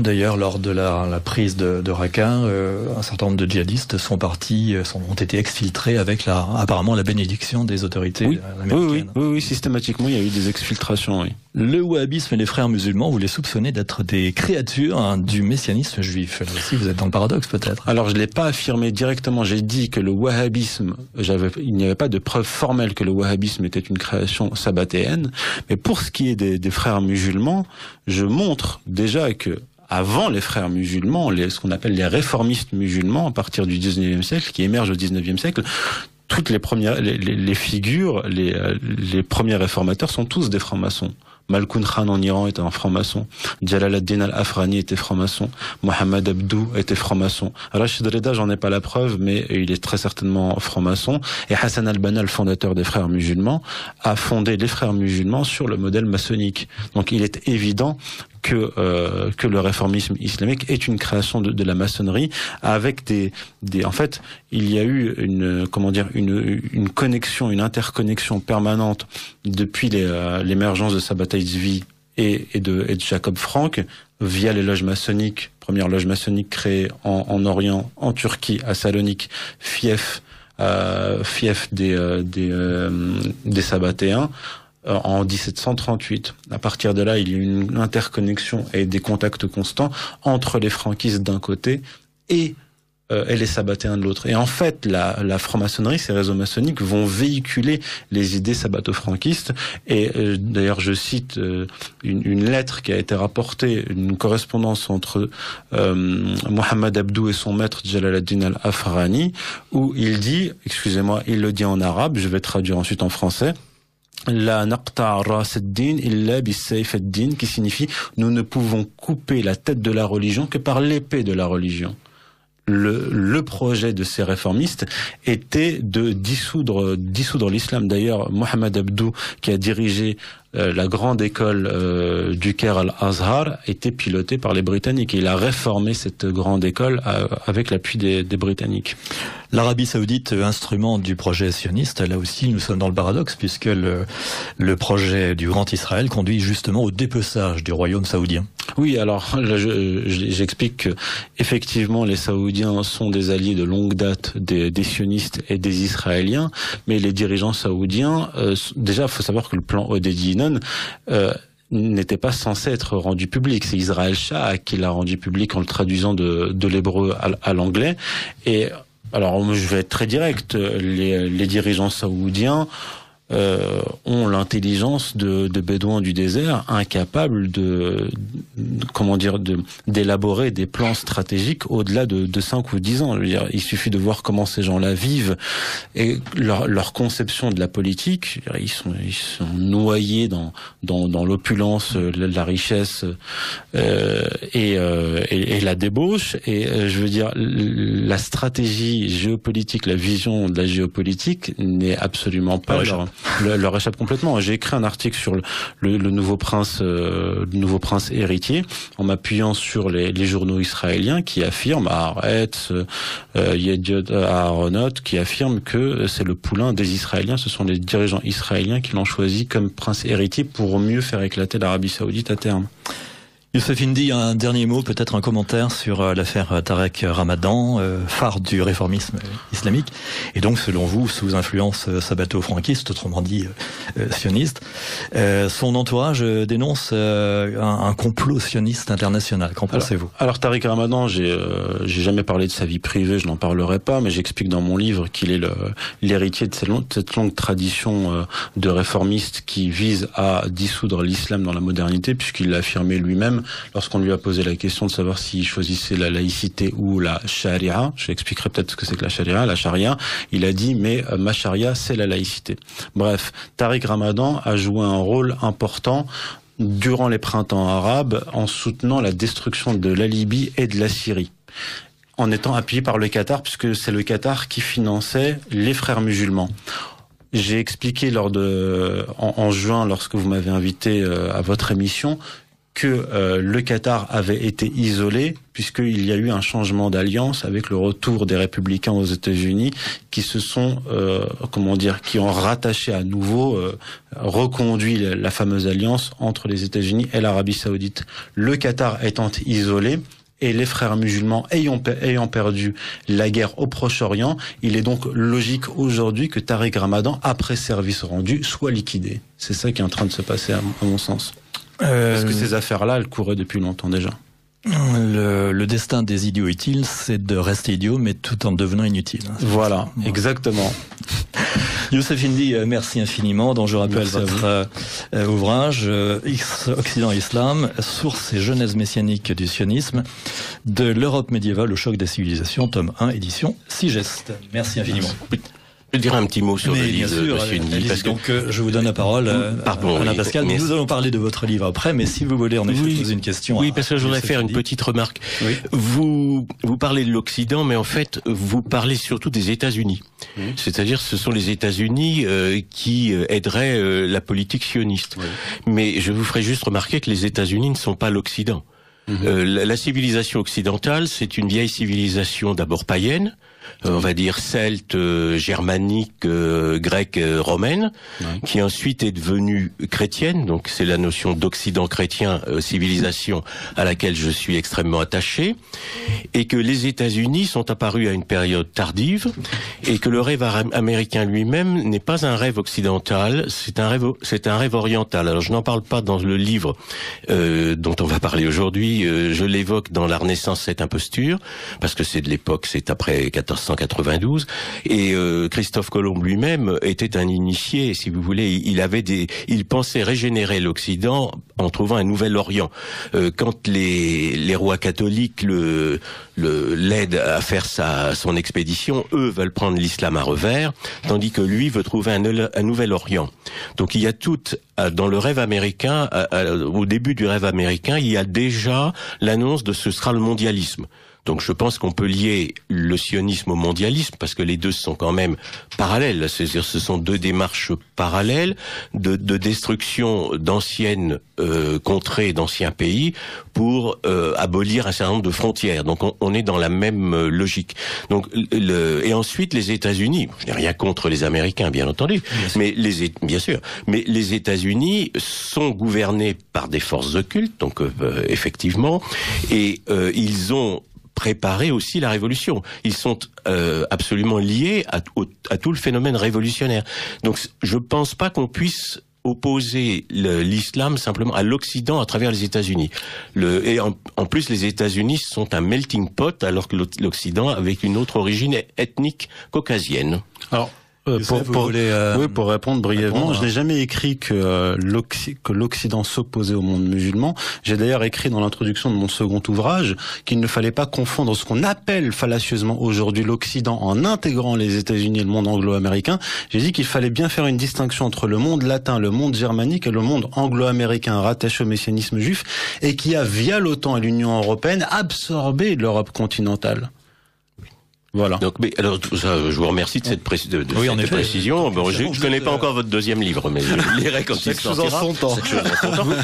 S2: d'ailleurs, lors de la, la prise de, de Raqqa, euh, un certain nombre de djihadistes sont partis, euh, sont, ont été exfiltrés avec la, apparemment la bénédiction des autorités
S4: oui.
S2: américaines.
S4: Oui, oui, oui, systématiquement, il y a eu des exfiltrations. Oui.
S2: Le wahhabisme et les frères musulmans, vous les soupçonnez d'être des créatures hein, du messianisme juif. Là aussi, vous êtes dans le paradoxe peut-être.
S4: Alors, je l'ai pas affirmé directement. J'ai dit que le wahhabisme, il n'y avait pas de preuve formelle que le wahhabisme était une création sabbatéenne. Mais pour ce qui est des, des frères musulmans, je montre déjà que avant les frères musulmans, ce qu'on appelle les réformistes musulmans, à partir du 19e siècle, qui émergent au 19e siècle, toutes les premières, figures, les, les premiers réformateurs sont tous des francs-maçons. Malkoun Khan en Iran était un franc-maçon. Jalal ad-Din al-Afrani était franc-maçon. Mohamed Abdou était franc-maçon. Rachid Reda, j'en ai pas la preuve, mais il est très certainement franc-maçon. Et Hassan al-Banna, le fondateur des frères musulmans, a fondé les frères musulmans sur le modèle maçonnique. Donc il est évident que euh, que le réformisme islamique est une création de, de, la maçonnerie avec des des en fait il y a eu une comment dire une une connexion une interconnexion permanente depuis euh, l'émergence de Sabbatai Tzvi et, et, de, et de Jacob Frank via les loges maçonniques, première loge maçonnique créée en, en Orient, en Turquie, à Salonique, fief, euh, fief des, euh, des, euh, des Sabbatéens euh, en 1738. À partir de là, il y a une interconnexion et des contacts constants entre les franquistes d'un côté et euh, les sabbatéens de l'autre. Et en fait, la, la franc-maçonnerie, ces réseaux maçonniques vont véhiculer les idées sabbato-franquistes. Et euh, d'ailleurs, je cite euh, une, une, lettre qui a été rapportée, une correspondance entre Mohamed Abdou et son maître Jalaluddin al-Afrani, où il dit, excusez-moi, il le dit en arabe, je vais traduire ensuite en français, la naqta din illa din qui signifie nous ne pouvons couper la tête de la religion que par l'épée de la religion le, le, projet de ces réformistes était de dissoudre, dissoudre l'islam. D'ailleurs, Mohamed Abdou, qui a dirigé euh, la grande école euh, du Caire al-Azhar était pilotée par les Britanniques. Et il a réformé cette grande école euh, avec l'appui des, des, Britanniques.
S2: L'Arabie saoudite, instrument du projet sioniste, là aussi nous sommes dans le paradoxe puisque le, le projet du Grand Israël conduit justement au dépeçage du royaume saoudien.
S4: Oui, alors j'explique que effectivement les Saoudiens sont des alliés de longue date des, des sionistes et des Israéliens, mais les dirigeants saoudiens, euh, déjà il faut savoir que le plan Euh, n'était pas censé être rendu public. C'est Israël Shah qui l'a rendu public en le traduisant de, l'hébreu à, à l'anglais. Et alors, je vais être très direct. Les, les dirigeants saoudiens euh, ont l'intelligence de, de, bédouins du désert, incapables de, comment dire, de d'élaborer des plans stratégiques au-delà de, de 5 ou 10 ans. Je veux dire, il suffit de voir comment ces gens-là vivent et leur, leur conception de la politique. Ils sont, ils sont noyés dans dans, dans l'opulence, la, la, richesse euh, et, euh, et, et, la débauche. Et euh, je veux dire, la stratégie géopolitique, la vision de la géopolitique n'est absolument pas leur, leur échappe complètement. J'ai écrit un article sur le, le, le nouveau prince, euh, le nouveau prince héritier, en m'appuyant sur les, journaux israéliens qui affirment, à Haaretz, euh, Yediot Aharonot, qui affirment que c'est le poulain des Israéliens. Ce sont les dirigeants israéliens qui l'ont choisi comme prince héritier pour mieux faire éclater l'Arabie Saoudite à terme.
S2: Youssef Indy, un dernier mot, peut-être un commentaire sur euh, l'affaire Tarek Ramadan, euh, phare du réformisme islamique, et donc selon vous sous influence euh, sabbato-franquiste, autrement dit sioniste. son entourage dénonce un, complot sioniste international. Qu'en pensez-vous?
S4: Alors Tarek Ramadan, j'ai jamais parlé de sa vie privée, je n'en parlerai pas, mais j'explique dans mon livre qu'il est l'héritier de cette longue, cette longue tradition de réformiste qui vise à dissoudre l'islam dans la modernité, puisqu'il l'a affirmé lui-même lorsqu'on lui a posé la question de savoir s'il choisissait la laïcité ou la charia, je expliquerai peut-être ce que c'est que la charia, la charia, il a dit mais euh, ma charia c'est la laïcité. Bref, Tariq Ramadan a joué un rôle important durant les printemps arabes en soutenant la destruction de la Libye et de la Syrie en étant appuyé par le Qatar, puisque c'est le Qatar qui finançait les frères musulmans. J'ai expliqué en, juin, lorsque vous m'avez invité euh, à votre émission, que euh, le Qatar avait été isolé puisqu'il y a eu un changement d'alliance avec le retour des républicains aux États-Unis qui se sont, euh, comment dire, qui ont rattaché à nouveau, euh, reconduit la, fameuse alliance entre les États-Unis et l'Arabie Saoudite. Le Qatar étant isolé, et les frères musulmans ayant, ayant perdu la guerre au Proche-Orient, il est donc logique aujourd'hui que Tariq Ramadan, après service rendu, soit liquidé. C'est ça qui est en train de se passer à mon sens. Euh, Parce que ces affaires-là, elles couraient depuis longtemps déjà?
S2: Le, le, destin des idiots utiles, c'est de rester idiot, mais tout en devenant inutile.
S4: Voilà, ouais. exactement.
S2: Youssef Indy, euh, merci infiniment. dont je rappelle merci votre euh, ouvrage euh, Occident Islam, source et genèse messianique du sionisme, de l'Europe médiévale au choc des civilisations, tome 1, édition Sigeste. Merci infiniment. Merci.
S5: Je dirais un petit mot sur
S2: Mais
S5: le livre
S2: sûr,
S5: de M. Nid,
S2: parce que... Donc, euh, je vous donne la parole, euh,
S5: Pardon,
S2: Alain
S5: oui,
S2: Pascal. Nous allons parler de votre livre après, mais si vous voulez en effet
S5: Oui.
S2: poser une question.
S5: Oui, parce que je voudrais faire une petite remarque.
S2: Oui.
S5: Vous, vous parlez de l'Occident, mais en fait, vous parlez surtout des États-Unis. C'est-à-dire, ce sont les États-Unis euh, qui euh, aideraient euh, la politique sioniste.
S4: Oui.
S5: Mais je vous ferai juste remarquer que les États-Unis ne sont pas l'Occident.
S4: Mhm.
S5: Euh, la, la civilisation occidentale, c'est une vieille civilisation d'abord païenne, on va dire celte, euh, germanique, euh, grecque, romaine, qui ensuite est devenue chrétienne. Donc c'est la notion d'Occident chrétien, civilisation à laquelle je suis extrêmement attaché, et que les États-Unis sont apparus à une période tardive, et que le rêve américain lui-même n'est pas un rêve occidental, c'est un rêve, c'est un rêve oriental. Alors je n'en parle pas dans le livre dont on va parler aujourd'hui. je l'évoque dans La Renaissance, cette imposture, parce que c'est de l'époque, c'est après 1492. Et euh, Christophe Colomb lui-même était un initié, si vous voulez. Il avait des, il pensait régénérer l'Occident en trouvant un nouvel Orient. Euh, quand les, les rois catholiques le l'aident à faire sa son expédition, eux veulent prendre l'islam à revers, tandis que lui veut trouver un, un nouvel Orient. Donc il y a tout dans le rêve américain, au début du rêve américain, il y a déjà l'annonce de ce sera le mondialisme. Donc je pense qu'on peut lier le sionisme au mondialisme parce que les deux sont quand même parallèles. C'est-à-dire ce sont deux démarches parallèles de, de destruction d'anciennes euh, contrées, d'anciens pays pour euh, abolir un certain nombre de frontières. Donc on, on est dans la même euh, logique. Donc le, et ensuite les États-Unis. Je n'ai rien contre les Américains, bien entendu, mais les bien sûr, mais les États-Unis sont gouvernés par des forces occultes, donc euh, effectivement, et ils ont préparer aussi la révolution. Ils sont euh, absolument liés à, tout le phénomène révolutionnaire. Donc je ne pense pas qu'on puisse opposer l'islam simplement à l'Occident à travers les États-Unis. et en, en, plus, les États-Unis sont un melting pot, alors que l'Occident avec une autre origine ethnique caucasienne.
S4: Alors, euh, pour, euh, oui, pour répondre brièvement, je n'ai jamais écrit que euh, l'Occident s'opposait au monde musulman. J'ai d'ailleurs écrit dans l'introduction de mon second ouvrage qu'il ne fallait pas confondre ce qu'on appelle fallacieusement aujourd'hui l'Occident en intégrant les États-Unis et le monde anglo-américain. J'ai dit qu'il fallait bien faire une distinction entre le monde latin, le monde germanique et le monde anglo-américain rattaché au messianisme juif et qui a, via l'OTAN et l'Union européenne, absorbé l'Europe continentale.
S5: Voilà. Donc, mais, alors, ça, je vous remercie de cette, de, de oui, cette précision. Bon, je ne connais pas encore votre deuxième livre, mais je le lirai quand il sortira.
S2: Son temps.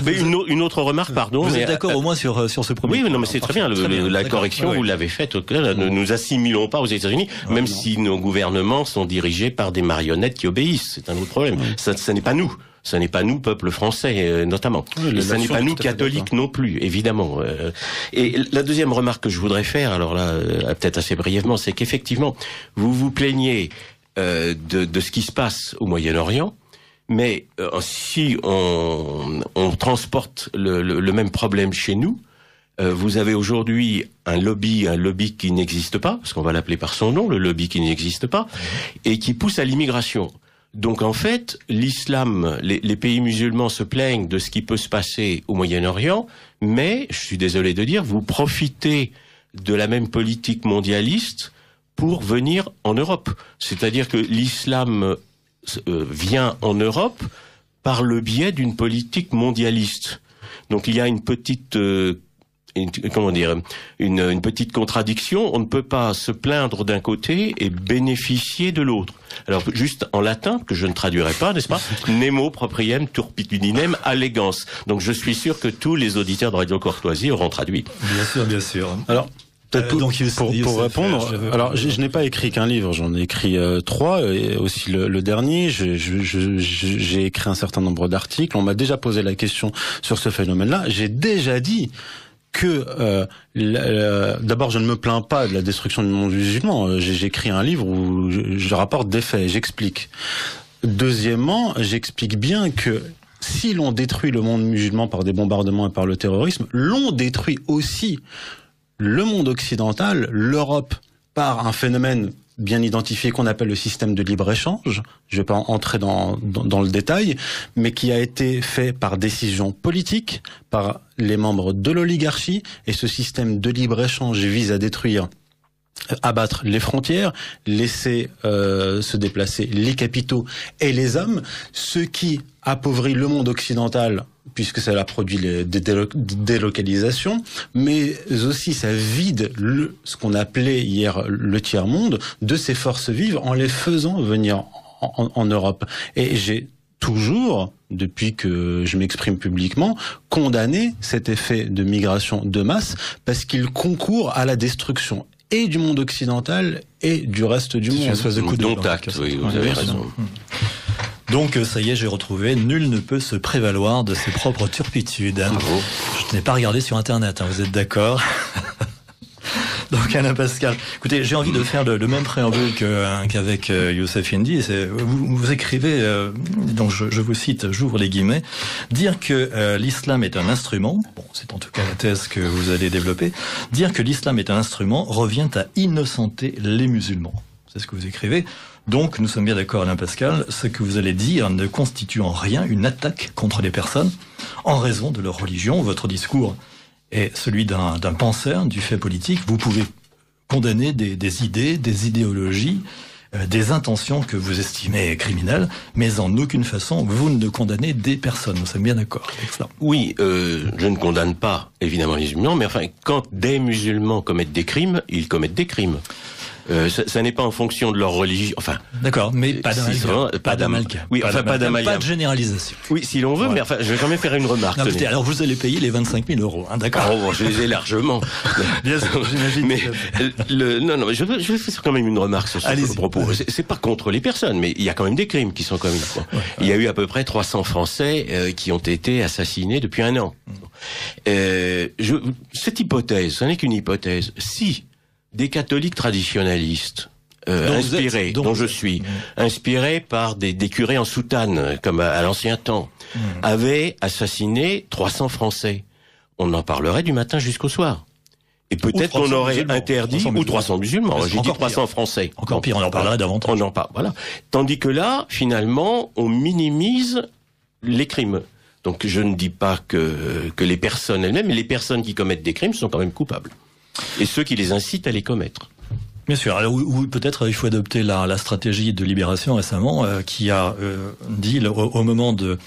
S5: mais une, une, autre remarque, pardon.
S2: Vous
S5: mais,
S2: êtes d'accord au moins sur, euh, sur ce premier
S5: Oui, non, mais c'est très bien. Le, la correction, vous l'avez faite. Ne nous assimilons pas aux États-Unis, même si nos gouvernements sont dirigés par des marionnettes qui obéissent. C'est un autre problème. Ça, ça n'est pas nous ce n'est pas nous, peuple français euh, notamment. et ce n'est pas nous, catholiques non plus, évidemment. Euh. et la deuxième remarque que je voudrais faire, alors là, euh, peut-être assez brièvement, c'est qu'effectivement, vous vous plaignez de, de, ce qui se passe au Moyen-Orient, mais si on, on transporte le, le, même problème chez nous, vous avez aujourd'hui un lobby, un lobby qui n'existe pas, parce qu'on va l'appeler par son nom, le lobby qui n'existe pas, et qui pousse à l'immigration. Donc en fait, l'islam, les, pays musulmans se plaignent de ce qui peut se passer au Moyen-Orient, mais, je suis désolé de dire, vous profitez de la même politique mondialiste pour venir en Europe. C'est-à-dire que l'islam euh, vient en Europe par le biais d'une politique mondialiste. Donc il y a une petite euh, une, comment dire une, une, petite contradiction. On ne peut pas se plaindre d'un côté et bénéficier de l'autre. Alors juste en latin que je ne traduirai pas, n'est-ce pas Nemo propriem turpitudinem allegans. Donc je suis sûr que tous les auditeurs de Radio Courtoisie auront traduit.
S2: Bien sûr, bien sûr.
S4: Alors euh, donc, pour, pour répondre, alors je, n'ai pas écrit qu'un livre, j'en ai écrit euh, trois, et aussi le, le dernier. J'ai écrit un certain nombre d'articles. On m'a déjà posé la question sur ce phénomène-là. J'ai déjà dit que euh, d'abord je ne me plains pas de la destruction du monde musulman. Euh, j'écris un livre où je, rapporte des faits, j'explique. Deuxièmement, j'explique bien que si l'on détruit le monde musulman par des bombardements et par le terrorisme, l'on détruit aussi le monde occidental, l'Europe, par un phénomène bien identifié qu'on appelle le système de libre-échange. Je vais pas entrer dans, dans, le détail, mais qui a été fait par décision politique, par les membres de l'oligarchie, et ce système de libre-échange vise à détruire abattre les frontières, laisser euh, se déplacer les capitaux et les hommes, ce qui appauvrit le monde occidental puisque ça a produit des délocalisations, mais aussi ça vide ce qu'on appelait hier le tiers-monde de ses forces vives en les faisant venir en, en Europe. Et j'ai toujours, depuis que je m'exprime publiquement, condamné cet effet de migration de masse parce qu'il concourt à la destruction et du monde occidental et du reste du monde.
S2: Une espèce de coup
S5: oui, vous avez raison.
S2: Donc ça y est, j'ai retrouvé. Nul ne peut se prévaloir de ses propres turpitudes.
S5: Bravo.
S2: Je n'ai pas regardé sur Internet, hein, vous êtes d'accord? Donc Alain Pascal, écoutez, j'ai envie de faire le, même préambule hein, qu'avec euh, Youssef. C'est- Vous, écrivez, euh, donc je, je vous cite, j'ouvre les guillemets, dire que euh, l'islam est un instrument, bon, c'est en tout cas la thèse que vous allez développer, dire que l'islam est un instrument revient à innocenter les musulmans. C'est ce que vous écrivez. Donc, nous sommes bien d'accord, Alain Pascal, ce que vous allez dire ne constitue en rien une attaque contre les personnes en raison de leur religion. Votre discours est celui d'un penseur, du fait politique. Vous pouvez condamner des, idées, des idéologies, euh, des intentions que vous estimez criminelles, mais en aucune façon vous ne condamnez des personnes. Nous sommes bien d'accord.
S5: Oui, euh, je ne condamne pas évidemment les musulmans, mais enfin, quand des musulmans commettent des crimes, ils commettent des crimes. Euh, ça, ça n'est pas en fonction de leur religion. Enfin,
S2: D'accord, mais pas
S5: Si,
S2: d'amalgame.
S5: c'est pas
S2: d'amalgame.
S5: Oui, enfin, pas d'amalgame.
S2: Pas de généralisation.
S5: oui, si l'on veut,
S2: Ouais.
S5: mais enfin, je vais quand même faire une remarque.
S2: Non, écoutez, alors vous allez payer les 25 000 euros, hein, d'accord
S5: Oh, bon, je les ai largement.
S2: Bien sûr, j'imagine.
S5: Mais le, non, non, mais je je veux faire quand même une remarque sur ce propos. C'est- pas contre les personnes, mais il y a quand même des crimes qui sont commis. Il y a eu à peu près 300 Français euh, qui ont été assassinés depuis un an.
S2: Mm.
S5: Euh, je, cette hypothèse, ce n'est qu'une hypothèse. Si des catholiques traditionnalistes euh,
S2: Dont vous êtes,
S5: inspirés,
S2: dont
S5: je suis,
S2: Mm.
S5: inspirés par des, des curés en soutane, comme à, à l'ancien temps,
S2: Mm.
S5: avaient assassiné 300 Français, on en parlerait du matin jusqu'au soir. Et peut-être
S2: 300
S5: qu'on aurait
S2: musulmans.
S5: interdit
S2: 300
S5: ou 300 musulmans. J'ai dit
S2: encore
S5: 300
S2: pire.
S5: Français.
S2: Encore pire, on en parlerait davantage.
S5: On en parle, voilà. Tandis que là, finalement, on minimise les crimes. Donc je ne dis pas que, que les personnes elles-mêmes, mais les personnes qui commettent des crimes sont quand même coupables. Et ceux qui les incitent à les commettre.
S2: Bien sûr. Alors, oui, peut-être il faut adopter la, stratégie de Libération récemment, euh, qui a euh, dit au moment de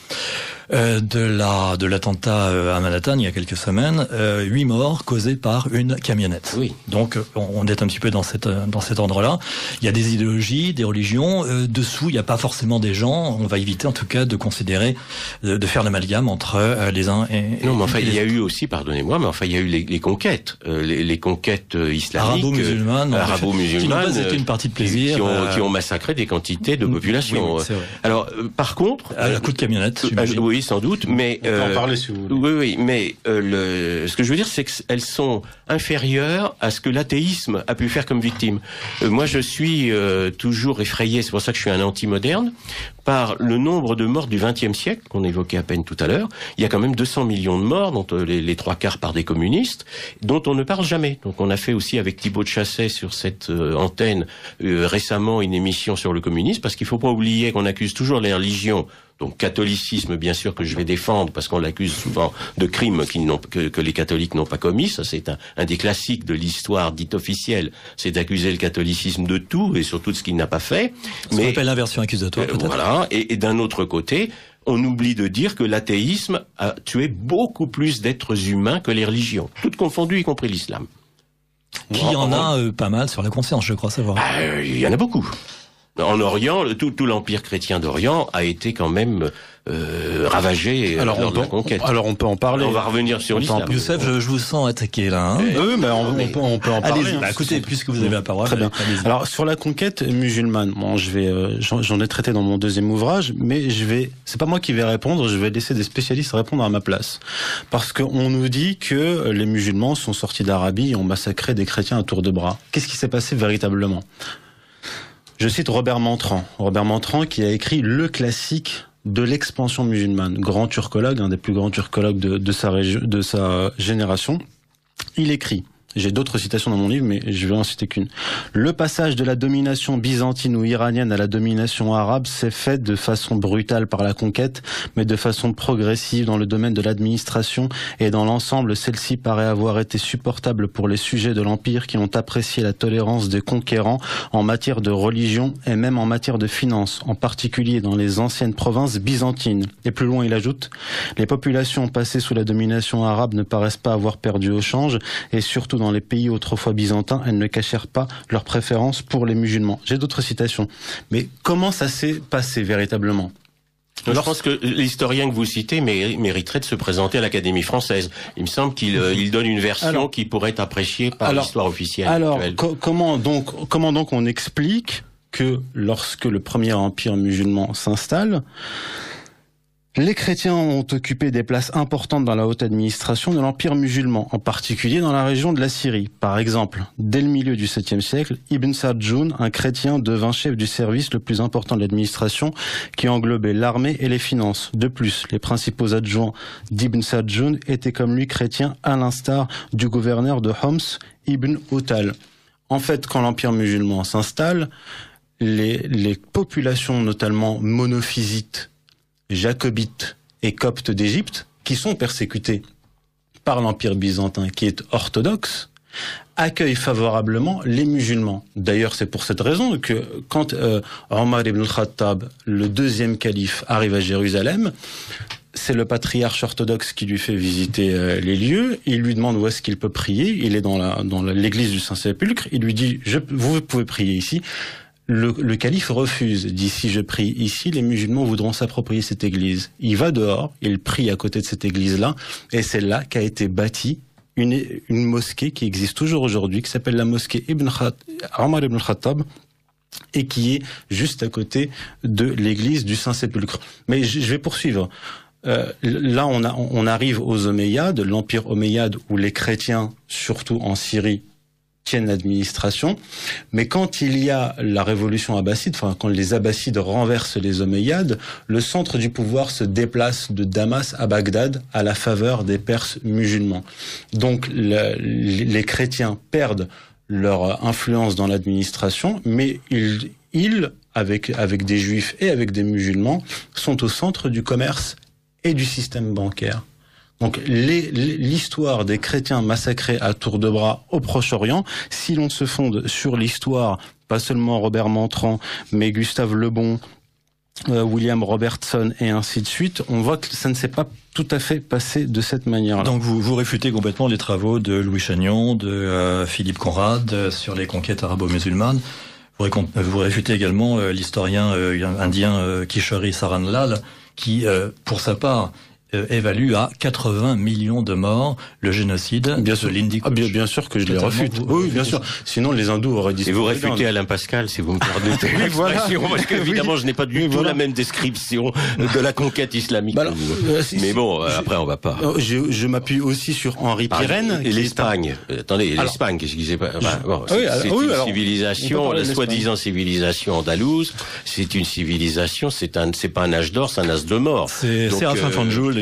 S2: euh, de la de l'attentat euh, à Manhattan il y a quelques semaines, euh, huit morts causés par une camionnette.
S5: Oui.
S2: Donc on est un petit peu dans cette dans cet ordre-là. Il y a des idéologies, des religions. euh, dessous, il n'y a pas forcément des gens. On va éviter en tout cas de considérer, de, de faire l'amalgame entre euh, les uns et,
S5: Non, mais enfin, il y a eu aussi, pardonnez-moi, mais enfin, il y a eu les, les conquêtes, euh, les, les conquêtes islamiques,
S2: arabo-musulmanes, qui n'ont
S5: arabo-musulmanes,
S2: pas
S5: euh,
S2: une partie de
S5: qui-
S2: plaisir.
S5: qui, ont, qui ont massacré des quantités de population.
S2: oui, oui.
S5: Alors, euh, par contre,
S2: à la coup de camionnette,
S5: euh. Oui, sans doute, mais
S4: On peut en
S5: euh,
S4: parler si vous voulez.
S5: Oui, oui, mais euh, le, ce que je veux dire, c'est qu'elles sont inférieures à ce que l'athéisme a pu faire comme victime. Euh, moi, je suis toujours effrayé, c'est pour ça que je suis un anti-moderne, par le nombre de morts du XXe siècle, qu'on évoquait à peine tout à l'heure. Il y a quand même 200 millions de morts, dont les, les trois quarts par des communistes, dont on ne parle jamais. Donc on a fait aussi avec Thibaut de Chasset sur cette euh, antenne euh, récemment une émission sur le communisme, parce qu'il faut pas oublier qu'on accuse toujours les religions donc catholicisme, bien sûr, que je vais défendre parce qu'on l'accuse souvent de crimes n'ont- que, que les catholiques n'ont pas commis. Ça, c'est un, un des classiques de l'histoire dite officielle. C'est d'accuser le catholicisme de tout et surtout de ce qu'il n'a pas fait.
S2: Ce qu'on appelle l'inversion accusatoire,
S5: Euh, voilà. Et, et d'un autre côté, on oublie de dire que l'athéisme a tué beaucoup plus d'êtres humains que les religions, toutes confondues, y compris l'islam.
S2: Qui en a euh, pas mal sur la conscience, je crois savoir.
S5: Ah, euh, Il y en a beaucoup. En Orient, le- tout, tout l'empire chrétien d'Orient a été quand même euh, ravagé
S4: Alors
S5: lors
S4: on,
S5: de
S4: peut,
S5: la conquête.
S4: alors on peut en parler.
S5: on va revenir sur l'islam.
S2: Youssef, je, je vous sens attaqué là. Hein
S4: Oui, mais on, on peut, on peut en parler.
S2: Allez-y,
S4: hein.
S2: bah, écoutez, puisque vous avez la parole.
S4: Très bien. Alors sur la conquête musulmane, bon, je vais, euh, j'en j'en ai traité dans mon deuxième ouvrage, mais je vais, c'est pas moi qui vais répondre, je vais laisser des spécialistes répondre à ma place, parce qu'on nous dit que les musulmans sont sortis d'Arabie et ont massacré des chrétiens à tour de bras. Qu'est-ce qui s'est passé véritablement? Je cite Robert Mantran, Robert Mantran qui a écrit le classique de l'expansion musulmane, grand turcologue, un des plus grands turcologues de, de sa de sa génération. Il écrit j'ai d'autres citations dans mon livre, mais je vais en citer qu'une. Le passage de la domination byzantine ou iranienne à la domination arabe s'est fait de façon brutale par la conquête, mais de façon progressive dans le domaine de l'administration et dans l'ensemble, celle-ci paraît avoir été supportable pour les sujets de l'Empire qui ont apprécié la tolérance des conquérants en matière de religion et même en matière de finances, en particulier dans les anciennes provinces byzantines. Et plus loin, il ajoute, les populations passées sous la domination arabe ne paraissent pas avoir perdu au change et surtout dans les pays autrefois byzantins, elles ne cachèrent pas leur préférence pour les musulmans. J'ai d'autres citations. Mais comment ça s'est passé véritablement?
S5: Je pense que l'historien que vous citez mériterait de se présenter à l'Académie française. Il me semble qu'il euh, il donne une version qui pourrait être appréciée par l'histoire officielle.
S4: Alors, comment donc comment donc on explique que lorsque le premier empire musulman s'installe, les chrétiens ont occupé des places importantes dans la haute administration de l'Empire musulman, en particulier dans la région de la Syrie. Par exemple, dès le milieu du 7e siècle, Ibn Sa'd un chrétien, devint chef du service le plus important de l'administration qui englobait l'armée et les finances. De plus, les principaux adjoints d'Ibn Sa'd étaient comme lui chrétiens à l'instar du gouverneur de Homs, Ibn Utal. En fait, quand l'Empire musulman s'installe, les populations, notamment monophysites, jacobites et coptes d'Égypte, qui sont persécutés par l'Empire byzantin qui est orthodoxe, accueillent favorablement les musulmans. D'ailleurs, c'est pour cette raison que quand euh, Omar ibn al-Khattab, le deuxième calife, arrive à Jérusalem, c'est le patriarche orthodoxe qui lui fait visiter euh, les lieux. Il lui demande où est-ce qu'il peut prier. Il est dans la dans l'église du Saint-Sépulcre. Il lui dit je, vous pouvez prier ici. Le, calife refuse, dit si je prie ici, les musulmans voudront s'approprier cette église. Il va dehors, il prie à côté de cette église-là, et c'est là qu'a été bâtie une, mosquée qui existe toujours aujourd'hui, qui s'appelle la mosquée Ibn ibn Khattab, et qui est juste à côté de l'église du Saint-Sépulcre. Mais je, vais poursuivre. Euh, là, on, on arrive aux Omeyyades, l'empire Omeyyade, où les chrétiens, surtout en Syrie, tiennent l'administration. Mais quand il y a la révolution abbasside, enfin quand les abbassides renversent les Omeyyades, le centre du pouvoir se déplace de Damas à Bagdad à la faveur des Perses musulmans. Donc les chrétiens perdent leur influence dans l'administration, mais ils, ils avec, avec des juifs et avec des musulmans, sont au centre du commerce et du système bancaire. Donc l'histoire des chrétiens massacrés à tour de bras au Proche-Orient, si l'on se fonde sur l'histoire, pas seulement Robert Montrand, mais Gustave Lebon, euh, William Robertson et ainsi de suite, on voit que ça ne s'est pas tout à fait passé de cette manière-là.
S2: Donc vous, vous réfutez complètement les travaux de Louis Chagnon, de euh, Philippe Conrad euh, sur les conquêtes arabo-musulmanes. Vous, vous réfutez également l'historien indien Kishori Saranlal, qui, pour sa part, euh, évalue à 80 millions de morts le génocide
S4: bien sûr. Ah, bien, bien, sûr que je les refute. oui, bien sûr. Sinon, les hindous auraient disparu.
S5: Et vous réfutez Alain Pascal, si vous me permettez voilà. parce qu'évidemment, je n'ai pas du tout la même description de la conquête islamique. Bah euh, mais bon, euh, après, on va pas.
S4: Je, je m'appuie aussi sur Henri Pirenne.
S5: Et l'Espagne. Attendez, l'Espagne, qu'est-ce qui s'est passé bon, C'est une civilisation, la soi-disant civilisation andalouse. C'est une civilisation, c'est un, c'est pas un âge d'or, c'est un âge de mort.
S2: C'est Séraphin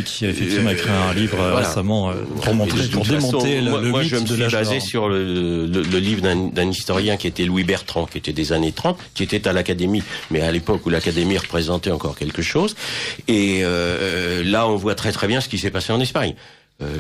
S2: Qui a effectivement écrit un livre euh, récemment euh, pour, montrer, pour démonter le,
S5: moi, je me suis basé sur le, le, livre d'un historien qui était Louis Bertrand, qui était des années 30, qui était à l'Académie, mais à l'époque où l'Académie représentait encore quelque chose. Et euh, là, on voit très très bien ce qui s'est passé en Espagne.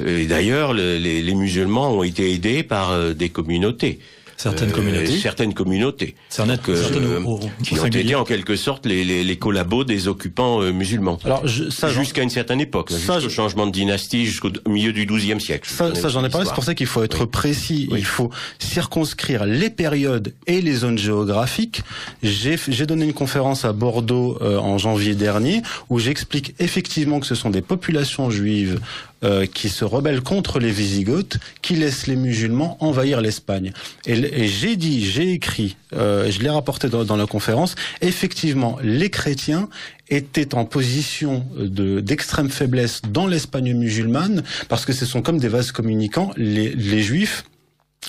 S5: et d'ailleurs, les, les, musulmans ont été aidés par des communautés.
S2: Certaines euh, communautés.
S5: Certaines communautés.
S2: Donc, euh,
S5: qui ont été en quelque sorte les, les, les collabos des occupants euh, musulmans. Alors ça jusqu'à une certaine époque, jusqu'au changement de dynastie, jusqu'au milieu du XIIe siècle.
S4: Ça, ça j'en ai parlé. C'est pour ça qu'il faut être précis. Il faut circonscrire les périodes et les zones géographiques. J'ai donné une conférence à Bordeaux en janvier dernier où j'explique effectivement que ce sont des populations juives euh, qui se rebellent contre les Visigoths, qui laissent les musulmans envahir l'Espagne. Et, j'ai dit, j'ai écrit, euh, je l'ai rapporté dans, la conférence, effectivement, les chrétiens étaient en position de d'extrême faiblesse dans l'Espagne musulmane, parce que ce sont comme des vases communicants, les, les juifs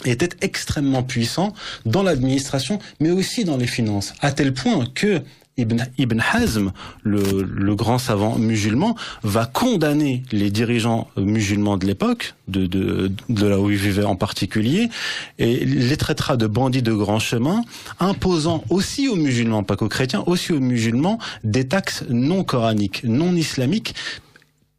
S4: étaient extrêmement puissants dans l'administration, mais aussi dans les finances, à tel point que Ibn, Ibn Hazm, le, grand savant musulman, va condamner les dirigeants musulmans de l'époque, de, de, de là où il vivait en particulier, et les traitera de bandits de grand chemin, imposant aussi aux musulmans, pas qu'aux chrétiens, aussi aux musulmans, des taxes non coraniques, non islamiques,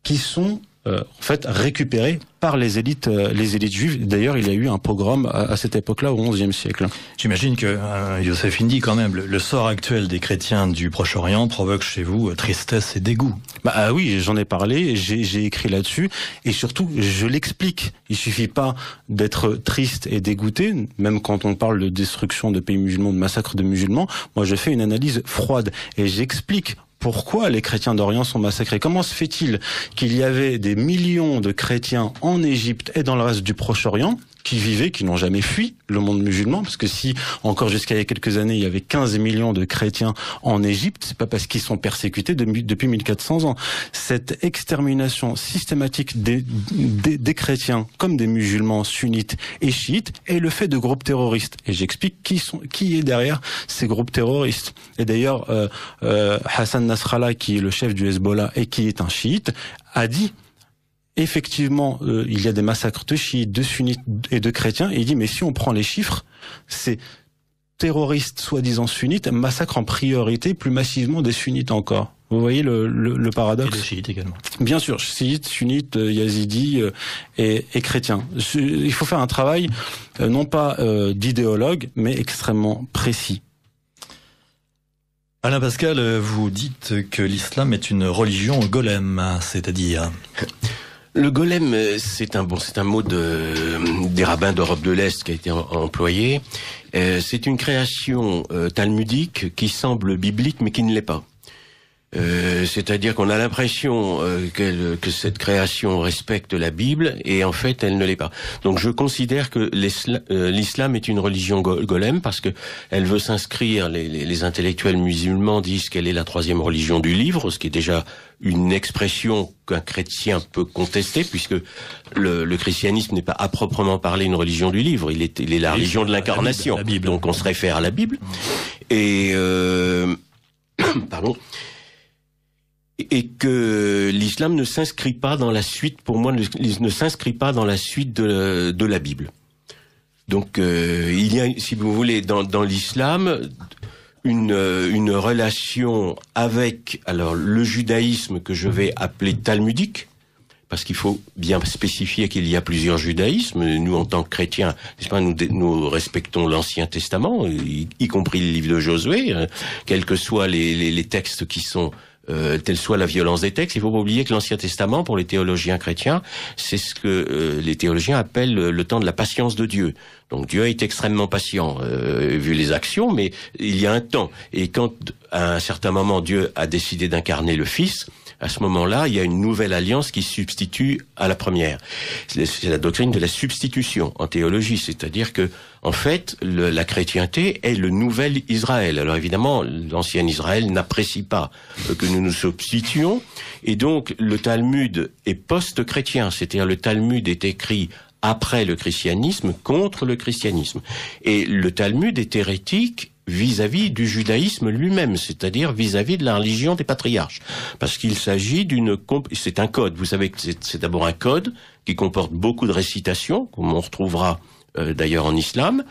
S4: qui sont en fait récupéré par les élites, euh, les élites juives. D'ailleurs, il y a eu un pogrom à, cette époque-là, au XIe siècle.
S2: J'imagine que euh, Youssef Indy, quand même, le, sort actuel des chrétiens du Proche-Orient provoque chez vous tristesse et dégoût.
S4: Bah ah oui, j'en ai parlé, j'ai écrit là-dessus, et surtout, je l'explique. Il suffit pas d'être triste et dégoûté, même quand on parle de destruction de pays musulmans, de massacre de musulmans. Moi, je fais une analyse froide et j'explique pourquoi les chrétiens d'Orient sont massacrés? Comment se fait-il qu'il y avait des millions de chrétiens en Égypte et dans le reste du Proche-Orient qui vivaient, qui n'ont jamais fui le monde musulman, parce que si encore jusqu'à il y a quelques années il y avait 15 millions de chrétiens en Égypte, c'est pas parce qu'ils sont persécutés depuis 1400 ans. Cette extermination systématique des, chrétiens comme des musulmans sunnites et chiites est le fait de groupes terroristes. Et j'explique qui est derrière ces groupes terroristes. Et d'ailleurs, euh, euh, Hassan Nasrallah, qui est le chef du Hezbollah et qui est un chiite, a dit effectivement, euh, il y a des massacres de chiites, de sunnites et de chrétiens. Et il dit, mais si on prend les chiffres, c'est terroristes soi-disant sunnites massacrent en priorité plus massivement des sunnites encore. Vous voyez le, le, paradoxe?
S2: Et des chiites également.
S4: Bien sûr, chiites, sunnites, euh, yazidis euh, et, et, chrétiens. Il faut faire un travail non pas d'idéologue, mais extrêmement précis.
S2: Alain Pascal, vous dites que l'islam est une religion golem, c'est-à-dire
S5: le golem, euh, c'est un mot de, des rabbins d'Europe de l'Est qui a été employé. Euh, c'est une création euh, talmudique qui semble biblique mais qui ne l'est pas. Euh, c'est-à-dire qu'on a l'impression euh, que cette création respecte la Bible et en fait elle ne l'est pas. Donc je considère que euh, l'islam est une religion golem parce que elle veut s'inscrire. Les, les, intellectuels musulmans disent qu'elle est la troisième religion du livre, ce qui est déjà une expression qu'un chrétien peut contester puisque le, le christianisme n'est pas à proprement parler une religion du livre. Il est, il est la religion de l'incarnation. Donc on se réfère à la Bible et pardon et que l'islam ne s'inscrit pas dans la suite, pour moi, ne, s'inscrit pas dans la suite de, de la Bible. Donc, euh, il y a, si vous voulez, dans, dans l'islam, une, une relation avec, alors, le judaïsme que je vais appeler talmudique, parce qu'il faut bien spécifier qu'il y a plusieurs judaïsmes. Nous, en tant que chrétiens, nous, respectons l'Ancien Testament, y, compris le livre de Josué, hein, quels que soient les, les textes qui sont euh, telle soit la violence des textes. Il faut pas oublier que l'Ancien Testament, pour les théologiens chrétiens, c'est ce que euh, les théologiens appellent le, temps de la patience de Dieu. Donc Dieu est extrêmement patient, euh, vu les actions, mais il y a un temps. Et quand, à un certain moment, Dieu a décidé d'incarner le Fils, à ce moment-là, il y a une nouvelle alliance qui substitue à la première. C'est la doctrine de la substitution en théologie, c'est-à-dire que en fait, la chrétienté est le nouvel Israël. Alors évidemment, l'ancien Israël n'apprécie pas que nous nous substituions, et donc le Talmud est post-chrétien, c'est-à-dire le Talmud est écrit après le christianisme contre le christianisme. Et le Talmud est hérétique vis-à-vis du judaïsme lui-même, c'est-à-dire vis-à-vis de la religion des patriarches. Parce qu'il s'agit d'une... C'est un code, vous savez que c'est d'abord un code qui comporte beaucoup de récitations, comme on retrouvera euh, d'ailleurs en islam,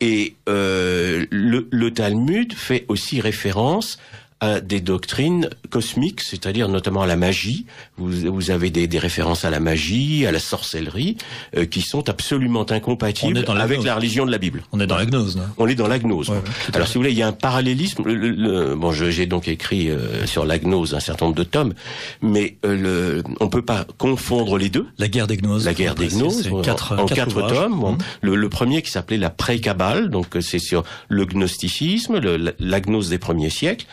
S5: et euh, le, le, Talmud fait aussi référence à des doctrines cosmiques, c'est-à-dire notamment à la magie. Vous, vous avez des, des, références à la magie, à la sorcellerie, euh, qui sont absolument incompatibles avec la religion de la Bible.
S2: On est dans la gnose. Là.
S5: On est dans la gnose. Alors si vous voulez, il y a un parallélisme. Le, bon, j'ai donc écrit euh, sur la gnose un certain nombre de tomes, mais euh, le, on peut pas confondre les deux.
S2: La guerre des gnoses.
S5: La guerre des gnoses.
S2: Quatre,
S5: en quatre, tomes.
S2: Mmh.
S5: Le, le, premier qui s'appelait la pré-cabale, donc c'est sur le gnosticisme, le, la gnose des premiers siècles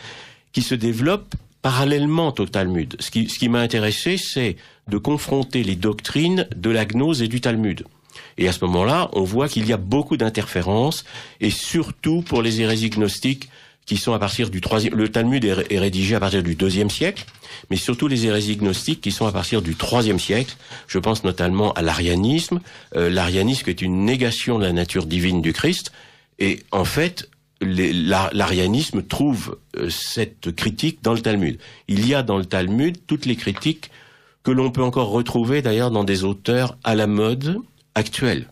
S5: qui se développe parallèlement au Talmud. Ce qui, ce qui m'a intéressé, c'est de confronter les doctrines de la gnose et du Talmud. Et à ce moment-là, on voit qu'il y a beaucoup d'interférences, et surtout pour les hérésies gnostiques, qui sont à partir du troisième. Le Talmud est, rédigé à partir du deuxième siècle, mais surtout les hérésies gnostiques qui sont à partir du troisième siècle. Je pense notamment à l'arianisme. Euh, l'arianisme est une négation de la nature divine du Christ, et en fait, l'arianisme trouve euh, cette critique dans le Talmud. Il y a dans le Talmud toutes les critiques que l'on peut encore retrouver d'ailleurs dans des auteurs à la mode actuelle.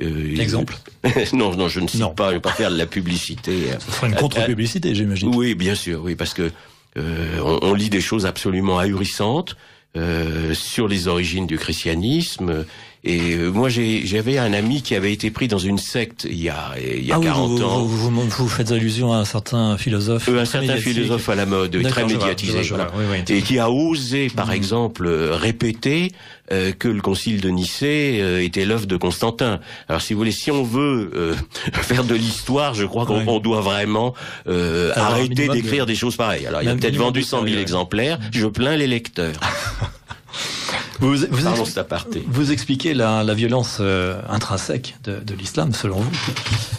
S2: Euh, Exemple
S5: Non, non, je ne cite pas, je ne vais pas faire de la publicité.
S2: Ce sera une contre-publicité, j'imagine.
S5: Oui, bien sûr, oui, parce que euh, on, on, lit des choses absolument ahurissantes euh, sur les origines du christianisme Et euh, moi, j'avais un ami qui avait été pris dans une secte il y a, il y a 40
S2: oui,
S5: vous, ans.
S2: Vous, vous, vous, faites allusion à un certain philosophe.
S5: Euh, un certain philosophe à la mode, très médiatisé. Voilà. Oui, oui, et qui a osé, par mmh. exemple, répéter euh, que le concile de Nicée euh, était l'œuvre de Constantin. Alors, si vous voulez, si on veut euh, faire de l'histoire, je crois qu'on doit vraiment arrêter d'écrire des choses pareilles. Alors, il a peut-être vendu 100 000 exemplaires. Je plains les lecteurs.
S2: Vous, vous, vous, expliquez la, la violence euh, intrinsèque de, de l'islam, selon vous,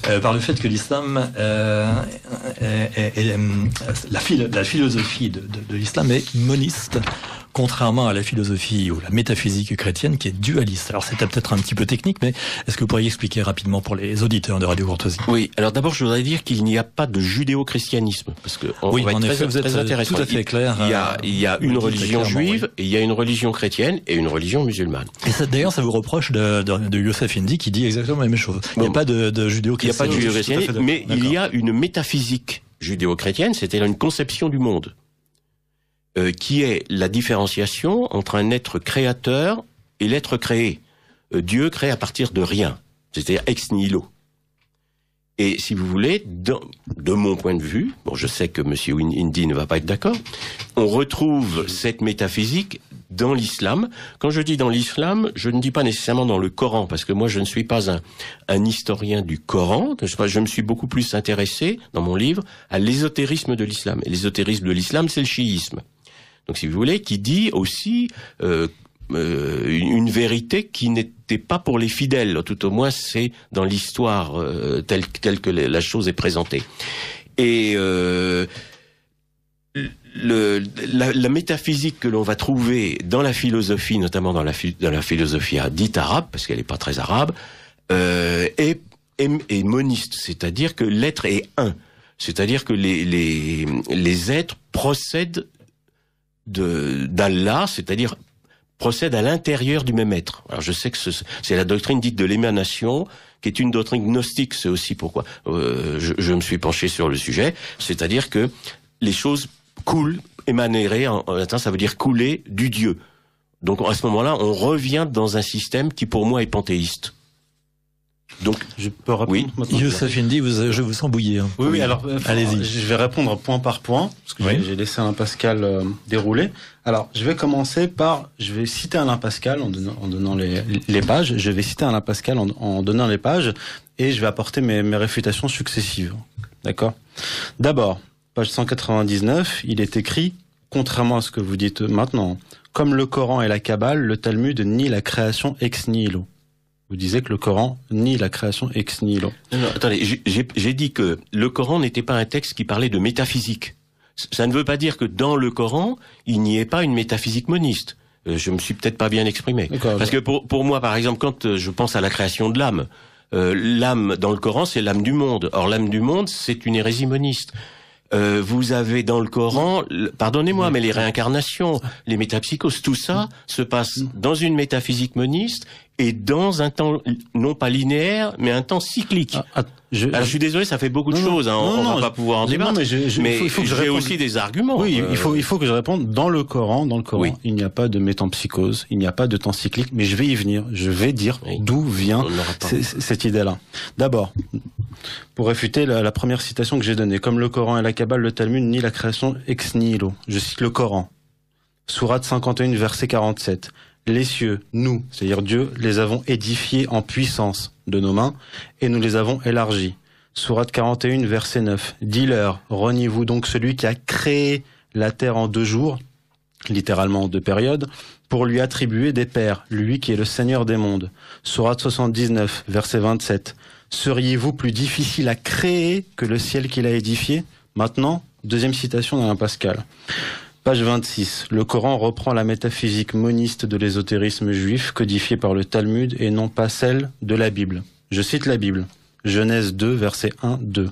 S2: euh, par le fait que l'islam, euh, est, est, la, la, philosophie de, de, de l'islam est moniste contrairement à la philosophie ou la métaphysique chrétienne qui est dualiste. Alors c'était peut-être un petit peu technique, mais est-ce que vous pourriez expliquer rapidement pour les auditeurs de Radio Courtoisie
S5: Oui, alors d'abord je voudrais dire qu'il n'y a pas de judéo-christianisme, parce que
S2: on oui, va en effet,
S5: vous êtes
S2: intéressant. tout à fait clair.
S5: Il y a, il y a une religion juive, et il y a une religion chrétienne et une religion musulmane.
S2: Et d'ailleurs, ça vous reproche de, de, de Youssef Indy qui dit exactement la même chose. Il n'y a pas de, de judéo-christianisme.
S5: Il n'y a pas de judéo-christianisme, mais il y a une métaphysique judéo-chrétienne, c'était une conception du monde. Euh, qui est la différenciation entre un être créateur et l'être créé. Euh, Dieu crée à partir de rien, c'est-à-dire ex nihilo. Et si vous voulez, de mon point de vue, bon, je sais que M. Indy ne va pas être d'accord, on retrouve cette métaphysique dans l'islam. Quand je dis dans l'islam, je ne dis pas nécessairement dans le Coran, parce que moi je ne suis pas un, historien du Coran. Je, je me suis beaucoup plus intéressé, dans mon livre, à l'ésotérisme de l'islam. Et l'ésotérisme de l'islam, c'est le chiisme donc si vous voulez, qui dit aussi euh, euh, une, vérité qui n'était pas pour les fidèles, tout au moins c'est dans l'histoire euh, telle, telle, que la chose est présentée. Et la, métaphysique que l'on va trouver dans la philosophie, notamment dans la, dans la philosophie dite arabe, parce qu'elle n'est pas très arabe, est, est, est moniste, c'est-à-dire que l'être est un. C'est-à-dire que les, les, les êtres procèdent d'Allah, c'est-à-dire procède à l'intérieur du même être. Alors je sais que c'est la doctrine dite de l'émanation, qui est une doctrine gnostique, c'est aussi pourquoi euh, je, je, me suis penché sur le sujet, c'est-à-dire que les choses coulent, émaneraient, en, en latin ça veut dire couler du Dieu. Donc à ce moment-là, on revient dans un système qui pour moi est panthéiste.
S4: Donc, je peux répondre
S2: oui. maintenant. Youssef Indy, vous, je vous sens bouillir.
S4: Oui, oui, alors, euh, allez-y. Je vais répondre point par point, parce que j'ai laissé Alain Pascal euh, dérouler. Alors, je vais commencer par, je vais citer Alain Pascal en donnant, en donnant les, les, pages. Je vais citer Alain Pascal en, en, donnant les pages, et je vais apporter mes, mes réfutations successives. D'accord? D'abord, page 199, il est écrit, contrairement à ce que vous dites maintenant, comme le Coran et la Kabbale, le Talmud nie la création ex nihilo. Vous disiez que le Coran nie la création ex nihilo.
S5: Non, non attendez, j'ai dit que le Coran n'était pas un texte qui parlait de métaphysique. Ça ne veut pas dire que dans le Coran, il n'y ait pas une métaphysique moniste. Euh, je me suis peut-être pas bien exprimé. Parce que pour, pour moi, par exemple, quand euh, je pense à la création de l'âme, euh, l'âme dans le Coran, c'est l'âme du monde. Or, l'âme du monde, c'est une hérésie moniste. Euh, vous avez dans le Coran, pardonnez-moi, mais les réincarnations, les métapsychoses, tout ça se passe dans une métaphysique moniste et dans un temps non pas linéaire, mais un temps cyclique. Ah, ah, je, Alors, je suis désolé, ça fait beaucoup de choses. Hein, on, non, va pas pouvoir en débattre. mais, il faut que j'ai aussi des arguments.
S4: Oui, il faut il faut que je réponde. Dans le Coran, dans le Coran, il n'y a pas de métampsychose, il n'y a pas de temps cyclique. Mais je vais y venir. Je vais dire d'où vient cette idée-là. D'abord, pour réfuter la, la, première citation que j'ai donnée, comme le Coran et la Kabbale, le Talmud ni la création ex nihilo. Je cite le Coran. Sourate 51, verset 47 les cieux, nous, c'est-à-dire Dieu, les avons édifiés en puissance de nos mains, et nous les avons élargis. Sourate 41, verset 9. Dis-leur, reniez-vous donc celui qui a créé la terre en deux jours, littéralement en deux périodes, pour lui attribuer des pères, lui qui est le Seigneur des mondes. Sourate 79, verset 27. Seriez-vous plus difficile à créer que le ciel qu'il a édifié? Maintenant, deuxième citation d'Alain Pascal. Page 26. Le Coran reprend la métaphysique moniste de l'ésotérisme juif codifiée par le Talmud et non pas celle de la Bible. Je cite la Bible. Genèse 2, verset 1, 2.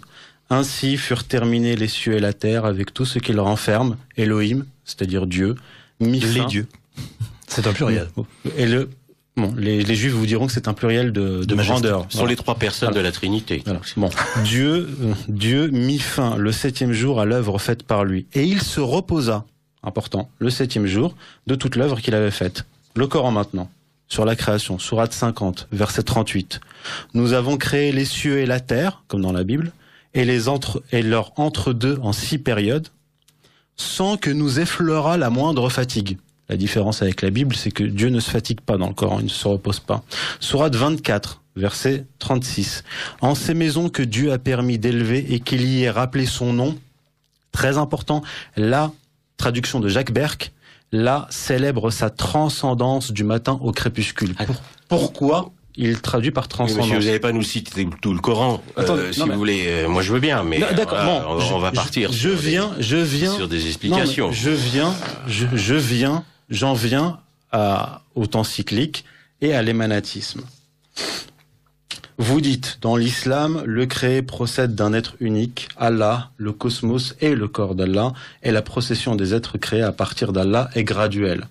S4: Ainsi furent terminés les cieux et la terre avec tout ce qu'ils renferment, Elohim, c'est-à-dire Dieu,
S2: mis Les dieux. C'est un pluriel.
S4: Et le, Bon, les, les, Juifs vous diront que c'est un pluriel de, de, grandeur.
S5: Ce sont les trois personnes de la Trinité.
S4: Bon, Dieu, euh, Dieu mit fin le septième jour à l'œuvre faite par lui, et il se reposa important, le septième jour, de toute l'œuvre qu'il avait faite. Le Coran maintenant. sur la création, Sourate 50, verset 38. Nous avons créé les cieux et la terre, comme dans la Bible, et, les entre, et leurs entre-deux en six périodes, sans que nous effleura la moindre fatigue. La différence avec la Bible, c'est que Dieu ne se fatigue pas dans le Coran, il ne se repose pas. Sourate 24, verset 36. En ces maisons que Dieu a permis d'élever et qu'il y ait rappelé son nom, très important, la traduction de Jacques Berck, là célèbre sa transcendance du matin au crépuscule.
S5: Ah.
S4: Pourquoi il traduit par
S5: Oui,
S4: transcendance
S5: monsieur, vous n'allez pas nous citer tout le Coran, euh,
S4: Attendez,
S5: si vous voulez. Euh, moi, je veux bien, mais
S4: Non, D'accord,
S5: voilà,
S4: bon,
S5: on,
S4: je-
S5: on va partir.
S4: Je, viens,
S5: des-
S4: je viens
S5: sur des
S4: Non,
S5: explications.
S4: je viens, je, je viens, j'en viens à, au temps cyclique et à l'émanatisme. Vous dites, dans l'islam, le créé procède d'un être unique, Allah, le cosmos et le corps d'Allah, et la procession des êtres créés à partir d'Allah est graduelle.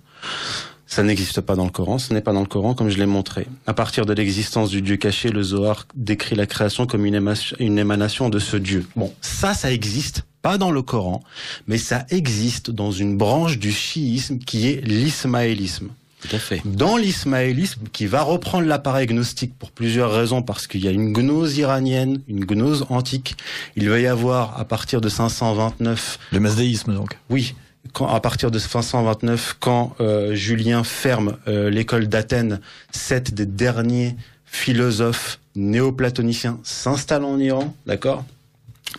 S4: Ça n'existe pas dans le Coran, ce n'est pas dans le Coran comme je l'ai montré. À partir de l'existence du Dieu caché, le Zohar décrit la création comme une, éma- une émanation de ce Dieu. Bon, ça, ça existe pas dans le Coran, mais ça existe dans une branche du chiisme qui est l'ismaélisme.
S5: Tout à fait.
S4: Dans l'ismaélisme, qui va reprendre l'appareil gnostique pour plusieurs raisons, parce qu'il y a une gnose iranienne, une gnose antique, il va y avoir à partir de 529
S2: Le masdéisme, donc.
S4: oui, quand, à partir de 529, quand euh, Julien ferme euh, l'école d'Athènes, sept des derniers philosophes néoplatoniciens s'installent en Iran, d'accord?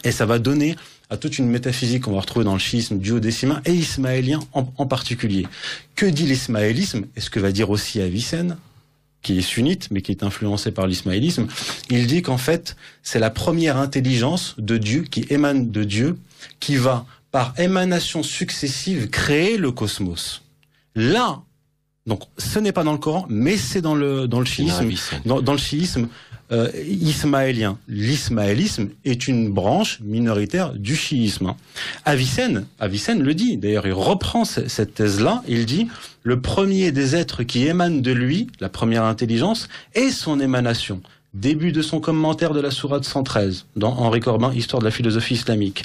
S4: Et ça va donner à toute une métaphysique qu'on va retrouver dans le chiisme duodécimain et ismaélien en, en particulier. Que dit l'ismaélisme Et ce que va dire aussi Avicenne, qui est sunnite, mais qui est influencé par l'ismaélisme, il dit qu'en fait, c'est la première intelligence de Dieu qui émane de Dieu, qui va, par émanation successive, créer le cosmos. Là, donc, ce n'est pas dans le Coran, mais c'est dans le, dans le chiisme, dans le chiisme euh, ismaélien. L'ismaélisme est une branche minoritaire du chiisme. Avicenne, Avicenne le dit, d'ailleurs il reprend ce- cette thèse-là, il dit le premier des êtres qui émane de lui, la première intelligence, est son émanation. Début de son commentaire de la sourate 113, dans Henri Corbin, Histoire de la philosophie islamique.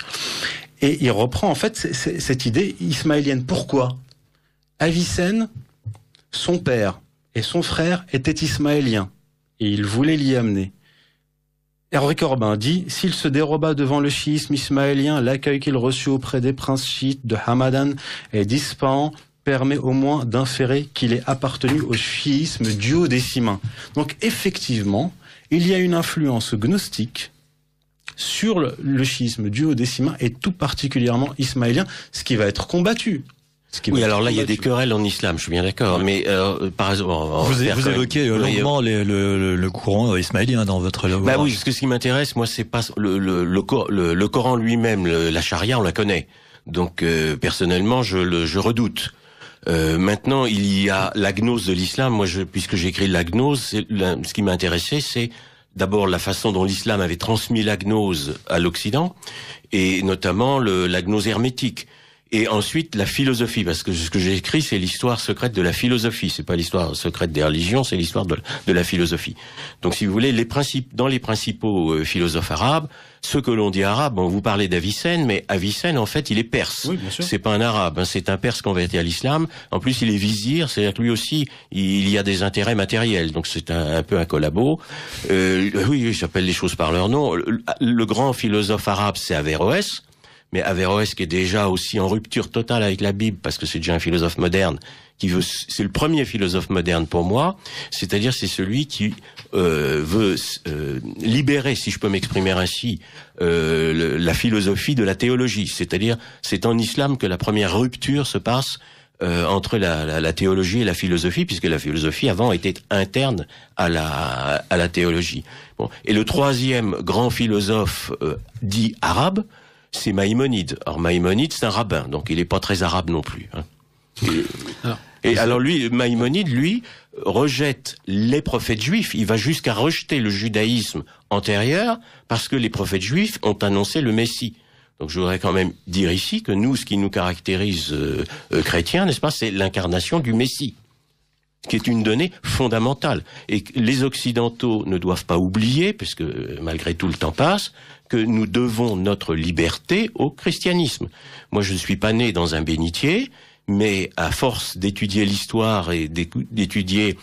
S4: Et il reprend en fait cette idée ismaélienne. Pourquoi? Avicenne, son père et son frère étaient ismaéliens et il voulait l'y amener. Henri Corbin dit S'il se déroba devant le chiisme ismaélien, l'accueil qu'il reçut auprès des princes chiites de Hamadan et d'Ispahan permet au moins d'inférer qu'il est appartenu au chiisme duodécimain. Donc effectivement, il y a une influence gnostique sur le, chiisme duodécimain et tout particulièrement ismaélien, ce qui va être combattu. Ce qui va
S5: Oui, alors là, il y a des querelles en islam, je suis bien d'accord. Mais euh, par exemple,
S2: Vous,
S5: quand même-
S2: évoquez euh,
S5: Oui,
S2: longuement les- le, le, le courant ismaélien dans votre
S5: Bah
S2: ouvrage.
S5: oui, parce que ce qui m'intéresse, moi, c'est pas le le, le, Cor- le- le Coran lui-même, la charia, on la connaît. Donc euh, personnellement, je le je redoute. Euh, maintenant, il y a la gnose de l'islam. Moi, je, puisque j'ai écrit la gnose, la- ce qui m'a intéressé, c'est d'abord la façon dont l'islam avait transmis la gnose à l'Occident, et notamment le, la gnose hermétique. Et ensuite la philosophie, parce que ce que j'ai écrit, c'est l'histoire secrète de la philosophie. C'est pas l'histoire secrète des religions, c'est l'histoire de, de la philosophie. Donc, si vous voulez, les principes, dans les principaux euh, philosophes arabes, ce que l'on dit arabe, bon, vous parlez d'Avicenne, mais Avicenne, en fait, il est perse.
S4: Oui.
S5: C'est pas un arabe, hein, c'est un perse converti à l'islam. En plus, il est vizir, c'est-à-dire que lui aussi, il y a des intérêts matériels. Donc, c'est un, un peu un collabo. Euh, oui, oui, j'appelle les choses par leur nom. Le, le grand philosophe arabe, c'est Averroès. Mais Averroès qui est déjà aussi en rupture totale avec la Bible parce que c'est déjà un philosophe moderne qui veut c'est le premier philosophe moderne pour moi, c'est-à-dire c'est celui qui euh, veut euh, libérer si je peux m'exprimer ainsi euh, la philosophie de la théologie, c'est-à-dire c'est en islam que la première rupture se passe euh, entre la, la, la théologie et la philosophie, puisque la philosophie avant était interne à la, à la théologie. Bon. Et le troisième grand philosophe euh, dit arabe, c'est Maïmonide. Alors Maïmonide, c'est un rabbin, donc il n'est pas très arabe non plus. hein.
S4: Alors,
S5: Et alors lui, Maïmonide, lui, rejette les prophètes juifs. Il va jusqu'à rejeter le judaïsme antérieur parce que les prophètes juifs ont annoncé le Messie. Donc je voudrais quand même dire ici que nous, ce qui nous caractérise euh, euh, chrétiens, n'est-ce pas, c'est l'incarnation du Messie qui est une donnée fondamentale. Et que les Occidentaux ne doivent pas oublier, puisque euh, malgré tout le temps passe, que nous devons notre liberté au christianisme. Moi, je ne suis pas né dans un bénitier, mais à force d'étudier l'histoire et d'étudier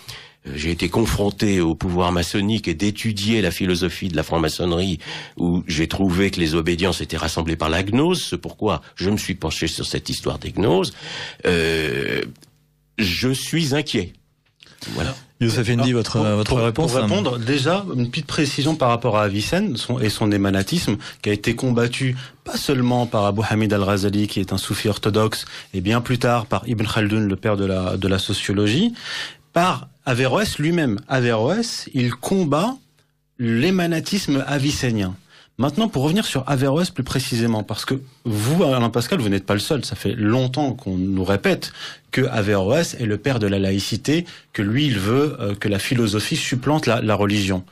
S5: euh, j'ai été confronté au pouvoir maçonnique et d'étudier la philosophie de la franc-maçonnerie, où j'ai trouvé que les obédiences étaient rassemblées par la gnose, c'est pourquoi je me suis penché sur cette histoire des gnoses, euh, je suis inquiet.
S2: Voilà. Youssef Indy, votre, votre réponse
S4: Pour répondre, déjà, une petite précision par rapport à Avicenne et son émanatisme, qui a été combattu pas seulement par Abu Hamid al-Ghazali, qui est un soufi orthodoxe, et bien plus tard par Ibn Khaldun, le père de la, de la sociologie, par Averroès lui-même. Averroès, il combat l'émanatisme avicénien. Maintenant, pour revenir sur Averroès plus précisément, parce que vous, Alain Pascal, vous n'êtes pas le seul. Ça fait longtemps qu'on nous répète que Averroès est le père de la laïcité, que lui, il veut euh, que la philosophie supplante la, religion.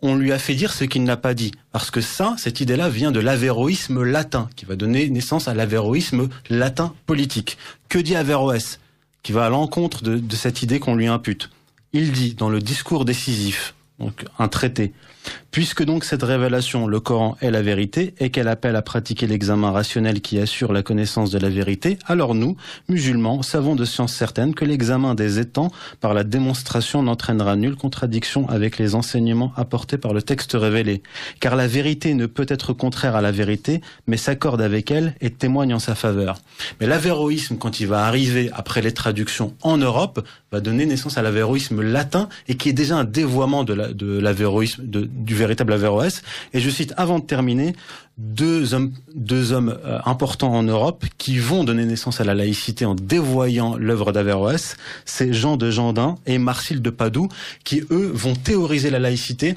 S4: On lui a fait dire ce qu'il n'a pas dit, parce que ça, cette idée-là vient de l'avéroïsme latin, qui va donner naissance à l'avéroïsme latin politique. Que dit Averroès Qui va à l'encontre de cette idée qu'on lui impute? Il dit, dans le discours décisif, donc un traité, Puisque donc cette révélation, le Coran est la vérité, et qu'elle appelle à pratiquer l'examen rationnel qui assure la connaissance de la vérité, alors nous, musulmans, savons de science certaine que l'examen des étangs par la démonstration n'entraînera nulle contradiction avec les enseignements apportés par le texte révélé. Car la vérité ne peut être contraire à la vérité, mais s'accorde avec elle et témoigne en sa faveur. Mais l'avéroïsme, quand il va arriver après les traductions en Europe, va donner naissance à l'avéroïsme latin, et qui est déjà un dévoiement de l'avéroïsme, véritable Averroès. Et je cite, avant de terminer, deux hommes, euh, importants en Europe qui vont donner naissance à la laïcité en dévoyant l'œuvre d'Averroès. C'est Jean de Gendin et Marcille de Padoue qui, eux, vont théoriser la laïcité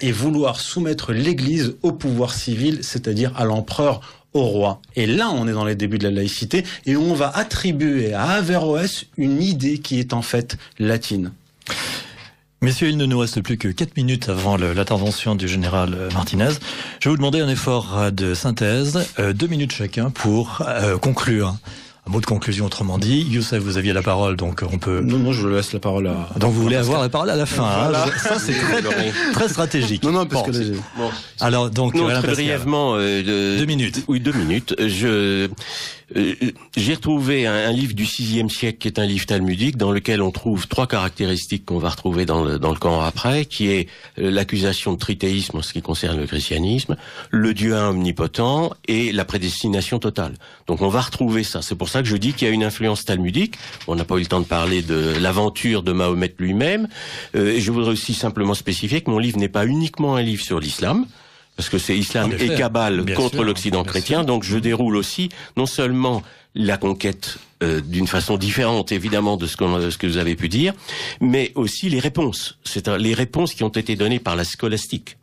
S4: et vouloir soumettre l'Église au pouvoir civil, c'est-à-dire à l'empereur au roi. Et là, on est dans les débuts de la laïcité et on va attribuer à Averroès une idée qui est en fait latine.
S2: Messieurs, il ne nous reste plus que 4 minutes avant l'intervention du général euh, Martinez. Je vais vous demander un effort euh, de synthèse, euh, deux minutes chacun pour conclure. Un mot de conclusion autrement dit. Youssef, vous aviez la parole, donc on peut...
S4: Non, non, je laisse la parole à...
S2: Donc vous voulez avoir la parole à la fin. Hein. Ça, c'est très, très, stratégique.
S4: Non, non, parce bon, que...
S5: Bon. Alors, donc... Non, très brièvement...
S2: Euh, deux minutes.
S5: Oui, deux minutes. Je... Euh, j'ai retrouvé un, livre du VIe siècle qui est un livre talmudique dans lequel on trouve trois caractéristiques qu'on va retrouver dans le, dans le camp après, qui est euh, l'accusation de trithéisme en ce qui concerne le christianisme, le Dieu omnipotent et la prédestination totale. Donc on va retrouver ça. C'est pour ça que je dis qu'il y a une influence talmudique. On n'a pas eu le temps de parler de l'aventure de Mahomet lui-même. Euh, je voudrais aussi simplement spécifier que mon livre n'est pas uniquement un livre sur l'islam parce que c'est islam et cabale contre l'Occident chrétien. Donc je déroule aussi non seulement la conquête euh, d'une façon différente évidemment de ce, ce, que vous avez pu dire, mais aussi les réponses. C'est les réponses qui ont été données par la scolastique.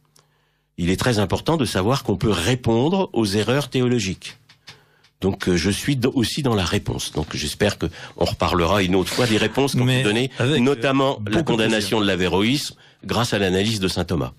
S5: Il est très important de savoir qu'on peut répondre aux erreurs théologiques. Donc euh, je suis aussi dans la réponse. Donc j'espère que on reparlera une autre fois des réponses qu'on peut donner, notamment la condamnation de l'avéroïsme grâce à l'analyse de saint Thomas.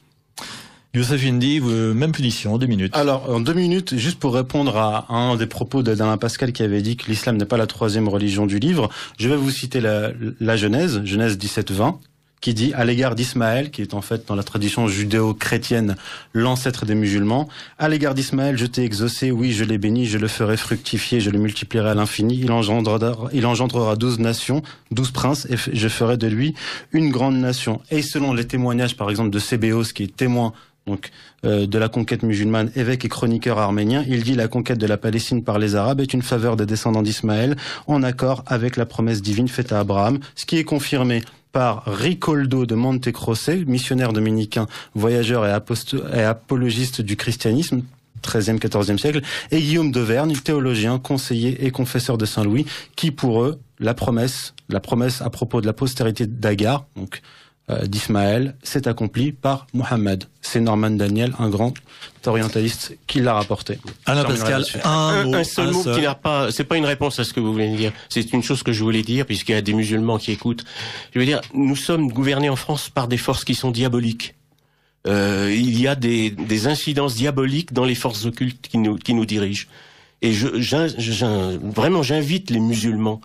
S2: Youssef Indy, même punition, deux minutes.
S4: Alors, en deux minutes, juste pour répondre à un des propos d'Alain Pascal qui avait dit que l'islam n'est pas la troisième religion du livre, je vais vous citer la, la Genèse, Genèse 17-20, qui dit à l'égard d'Ismaël, qui est en fait dans la tradition judéo-chrétienne l'ancêtre des musulmans, à l'égard d'Ismaël, je t'ai exaucé, oui, je l'ai béni, je le ferai fructifier, je le multiplierai à l'infini, il engendrera, il engendrera douze nations, douze princes, et je ferai de lui une grande nation. Et selon les témoignages, par exemple, de Sébéos, qui est témoin donc euh, de la conquête musulmane, évêque et chroniqueur arménien, il dit la conquête de la Palestine par les Arabes est une faveur des descendants d'Ismaël en accord avec la promesse divine faite à Abraham, ce qui est confirmé par Ricoldo de Montecroce, missionnaire dominicain, voyageur et, apologiste du christianisme, 13e, 14e siècle, et Guillaume d'Auvergne, théologien, conseiller et confesseur de Saint-Louis, qui pour eux, la promesse, la promesse à propos de la postérité d'Agar, donc d'Ismaël s'est accompli par Mohammed. C'est Norman Daniel, un grand orientaliste, qui l'a rapporté.
S2: Alain Pascal, un,
S5: un, seul mot qui n'a pas, c'est pas une réponse à ce que vous voulez dire. C'est une chose que je voulais dire, puisqu'il y a des musulmans qui écoutent. Je veux dire, nous sommes gouvernés en France par des forces qui sont diaboliques. Euh, il y a des, des, incidences diaboliques dans les forces occultes qui nous, qui nous dirigent. Et je, vraiment, j'invite les musulmans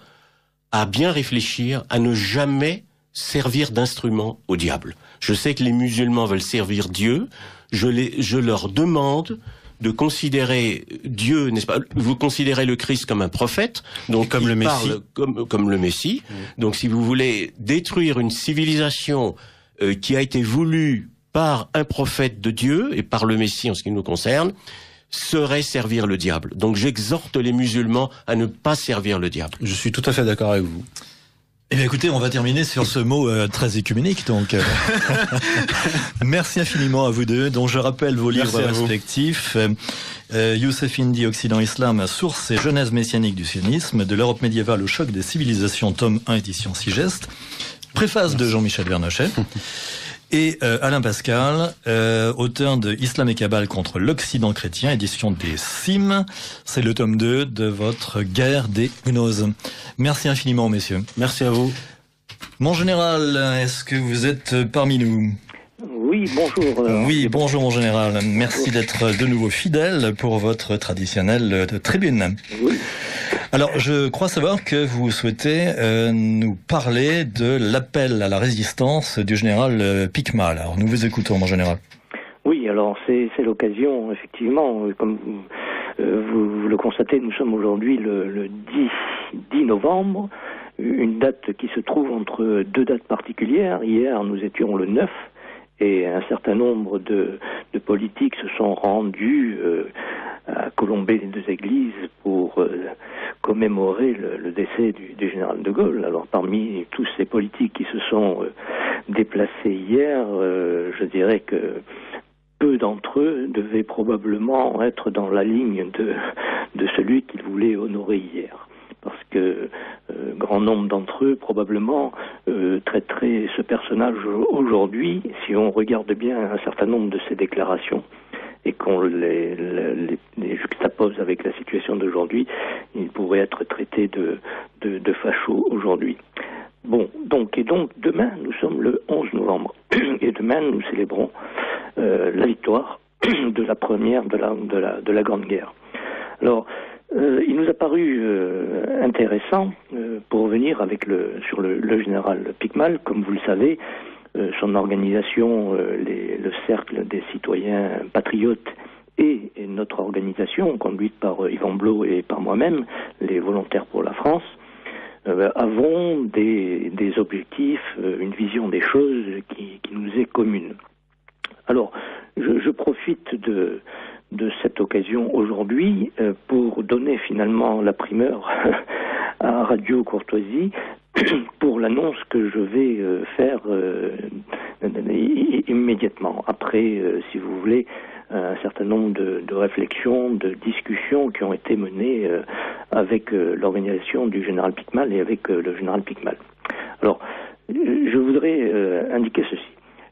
S5: à bien réfléchir, à ne jamais servir d'instrument au diable. Je sais que les musulmans veulent servir Dieu. Je, les, je leur demande de considérer Dieu, n'est-ce pas? Vous considérez le Christ comme un prophète, donc
S4: comme le Messie,
S5: comme comme le Messie. Donc, si vous voulez détruire une civilisation euh, qui a été voulue par un prophète de Dieu et par le Messie en ce qui nous concerne, serait servir le diable. Donc j'exhorte les musulmans à ne pas servir le diable.
S4: Je suis tout à fait d'accord avec vous.
S2: Eh bien, écoutez, on va terminer sur ce mot euh, très écuménique, donc. Euh. Merci infiniment à vous deux, dont je rappelle vos livres respectifs. Euh, Youssef Indy, Occident Islam, source et genèse messianique du sionisme, de l'Europe médiévale au choc des civilisations, tome 1, édition Sigeste. Préface de Jean-Michel Vernochet. Et euh, Alain Pascal, euh, auteur de Islam et Kabbale contre l'Occident chrétien, édition des CIM. C'est le tome 2 de votre guerre des gnoses. Merci infiniment, messieurs.
S4: Merci à vous.
S2: Mon général, est-ce que vous êtes parmi nous?
S3: Oui, bonjour.
S2: Euh, oui, bonjour mon général. Merci d'être de nouveau fidèle pour votre traditionnelle tribune. Oui. Alors, je crois savoir que vous souhaitez euh, nous parler de l'appel à la résistance du général euh, Picmal. Alors, nous vous écoutons, mon général.
S3: Oui, alors c'est l'occasion, effectivement, euh, comme vous, le constatez, nous sommes aujourd'hui le, 10, 10 novembre, une date qui se trouve entre deux dates particulières. Hier, nous étions le 9 et un certain nombre de, politiques se sont rendus à colomber les deux églises pour commémorer le, décès du, général de Gaulle. Alors parmi tous ces politiques qui se sont euh, déplacés hier, euh, je dirais que peu d'entre eux devaient probablement être dans la ligne de, de celui qu'ils voulaient honorer hier. Parce que euh, grand nombre d'entre eux probablement traiteraient ce personnage aujourd'hui, si on regarde bien un certain nombre de ses déclarations, et qu'on les, les, juxtapose avec la situation d'aujourd'hui, il pourrait être traité de, de, de facho aujourd'hui. Bon, donc, et donc, demain, nous sommes le 11 novembre, et demain, nous célébrons euh, la victoire de la première de la, de la, de la Grande Guerre. Alors, euh, il nous a paru euh, intéressant euh, pour revenir avec le, sur le, le général Picmal. Comme vous le savez, euh, son organisation, euh, le Cercle des citoyens patriotes et, notre organisation, conduite par euh, Yvan Blot et par moi-même, les volontaires pour la France, avons des, objectifs, une vision des choses qui, nous est commune. Alors, je, profite de, de cette occasion aujourd'hui pour donner finalement la primeur à Radio Courtoisie pour l'annonce que je vais euh, faire euh, immédiatement. Après, euh, si vous voulez, un certain nombre de, de, réflexions, de discussions qui ont été menées avec l'organisation du général Picmal et avec le général Picmal. Alors, je voudrais indiquer ceci.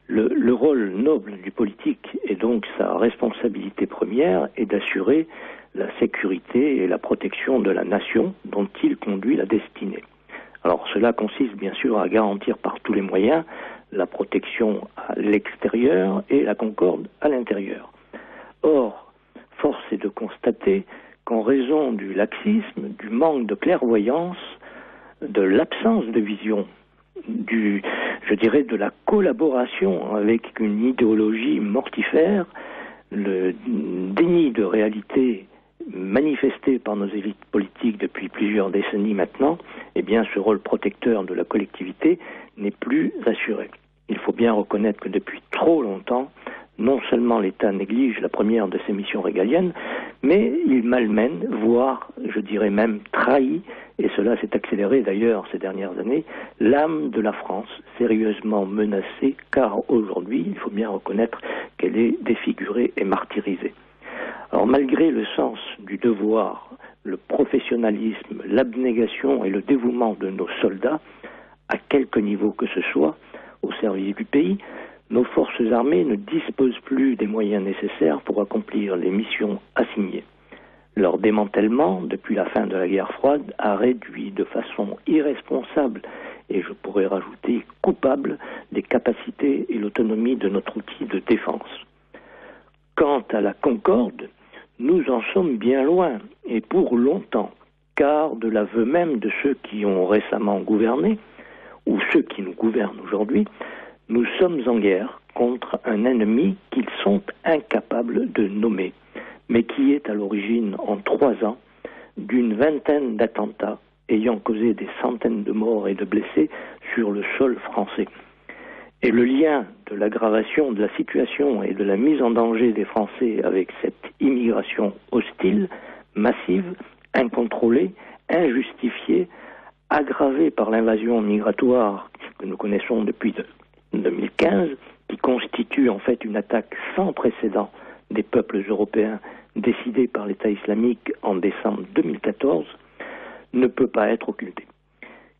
S3: Le, le, rôle noble du politique et donc sa responsabilité première est d'assurer la sécurité et la protection de la nation dont il conduit la destinée. Alors cela consiste bien sûr à garantir par tous les moyens la protection à l'extérieur et la concorde à l'intérieur. Or, force est de constater qu'en raison du laxisme, du manque de clairvoyance, de l'absence de vision, du, je dirais, de la collaboration avec une idéologie mortifère, le déni de réalité manifesté par nos élites politiques depuis plusieurs décennies maintenant, eh bien, ce rôle protecteur de la collectivité n'est plus assuré. Il faut bien reconnaître que depuis trop longtemps, non seulement l'État néglige la première de ses missions régaliennes, mais il malmène, voire, je dirais même, trahit, et cela s'est accéléré d'ailleurs ces dernières années, l'âme de la France, sérieusement menacée, car aujourd'hui, il faut bien reconnaître qu'elle est défigurée et martyrisée. Alors malgré le sens du devoir, le professionnalisme, l'abnégation et le dévouement de nos soldats, à quelque niveau que ce soit, au service du pays, nos forces armées ne disposent plus des moyens nécessaires pour accomplir les missions assignées. Leur démantèlement, depuis la fin de la guerre froide, a réduit de façon irresponsable et je pourrais rajouter coupable les capacités et l'autonomie de notre outil de défense. Quant à la concorde, nous en sommes bien loin, et pour longtemps, car de l'aveu même de ceux qui ont récemment gouverné, ou ceux qui nous gouvernent aujourd'hui, nous sommes en guerre contre un ennemi qu'ils sont incapables de nommer, mais qui est à l'origine en trois ans d'une vingtaine d'attentats ayant causé des centaines de morts et de blessés sur le sol français. Et le lien de l'aggravation de la situation et de la mise en danger des Français avec cette immigration hostile, massive, incontrôlée, injustifiée, aggravée par l'invasion migratoire que nous connaissons depuis 2015, qui constitue en fait une attaque sans précédent des peuples européens décidée par l'État islamique en décembre 2014, ne peut pas être occultée.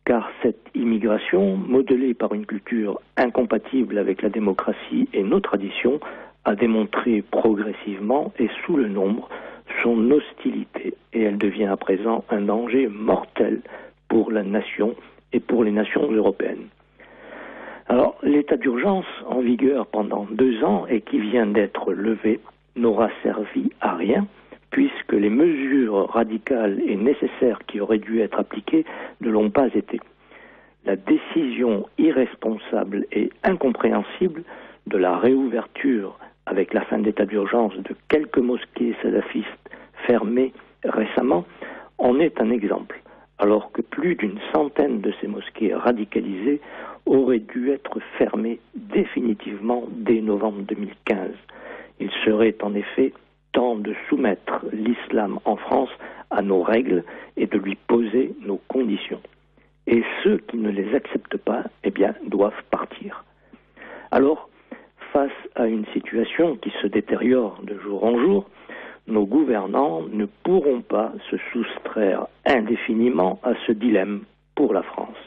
S3: Car cette immigration, modelée par une culture incompatible avec la démocratie et nos traditions, a démontré progressivement et sous le nombre son hostilité et elle devient à présent un danger mortel pour la nation et pour les nations européennes. L'état d'urgence en vigueur pendant deux ans et qui vient d'être levé n'aura servi à rien puisque les mesures radicales et nécessaires qui auraient dû être appliquées ne l'ont pas été. La décision irresponsable et incompréhensible de la réouverture avec la fin d'état d'urgence de quelques mosquées salafistes fermées récemment en est un exemple, alors que plus d'une centaine de ces mosquées radicalisées auraient dû être fermées définitivement dès novembre 2015. Il serait en effet temps de soumettre l'islam en France à nos règles et de lui poser nos conditions. Et ceux qui ne les acceptent pas, eh bien, doivent partir. Alors, face à une situation qui se détériore de jour en jour, nos gouvernants ne pourront pas se soustraire indéfiniment à ce dilemme pour la France.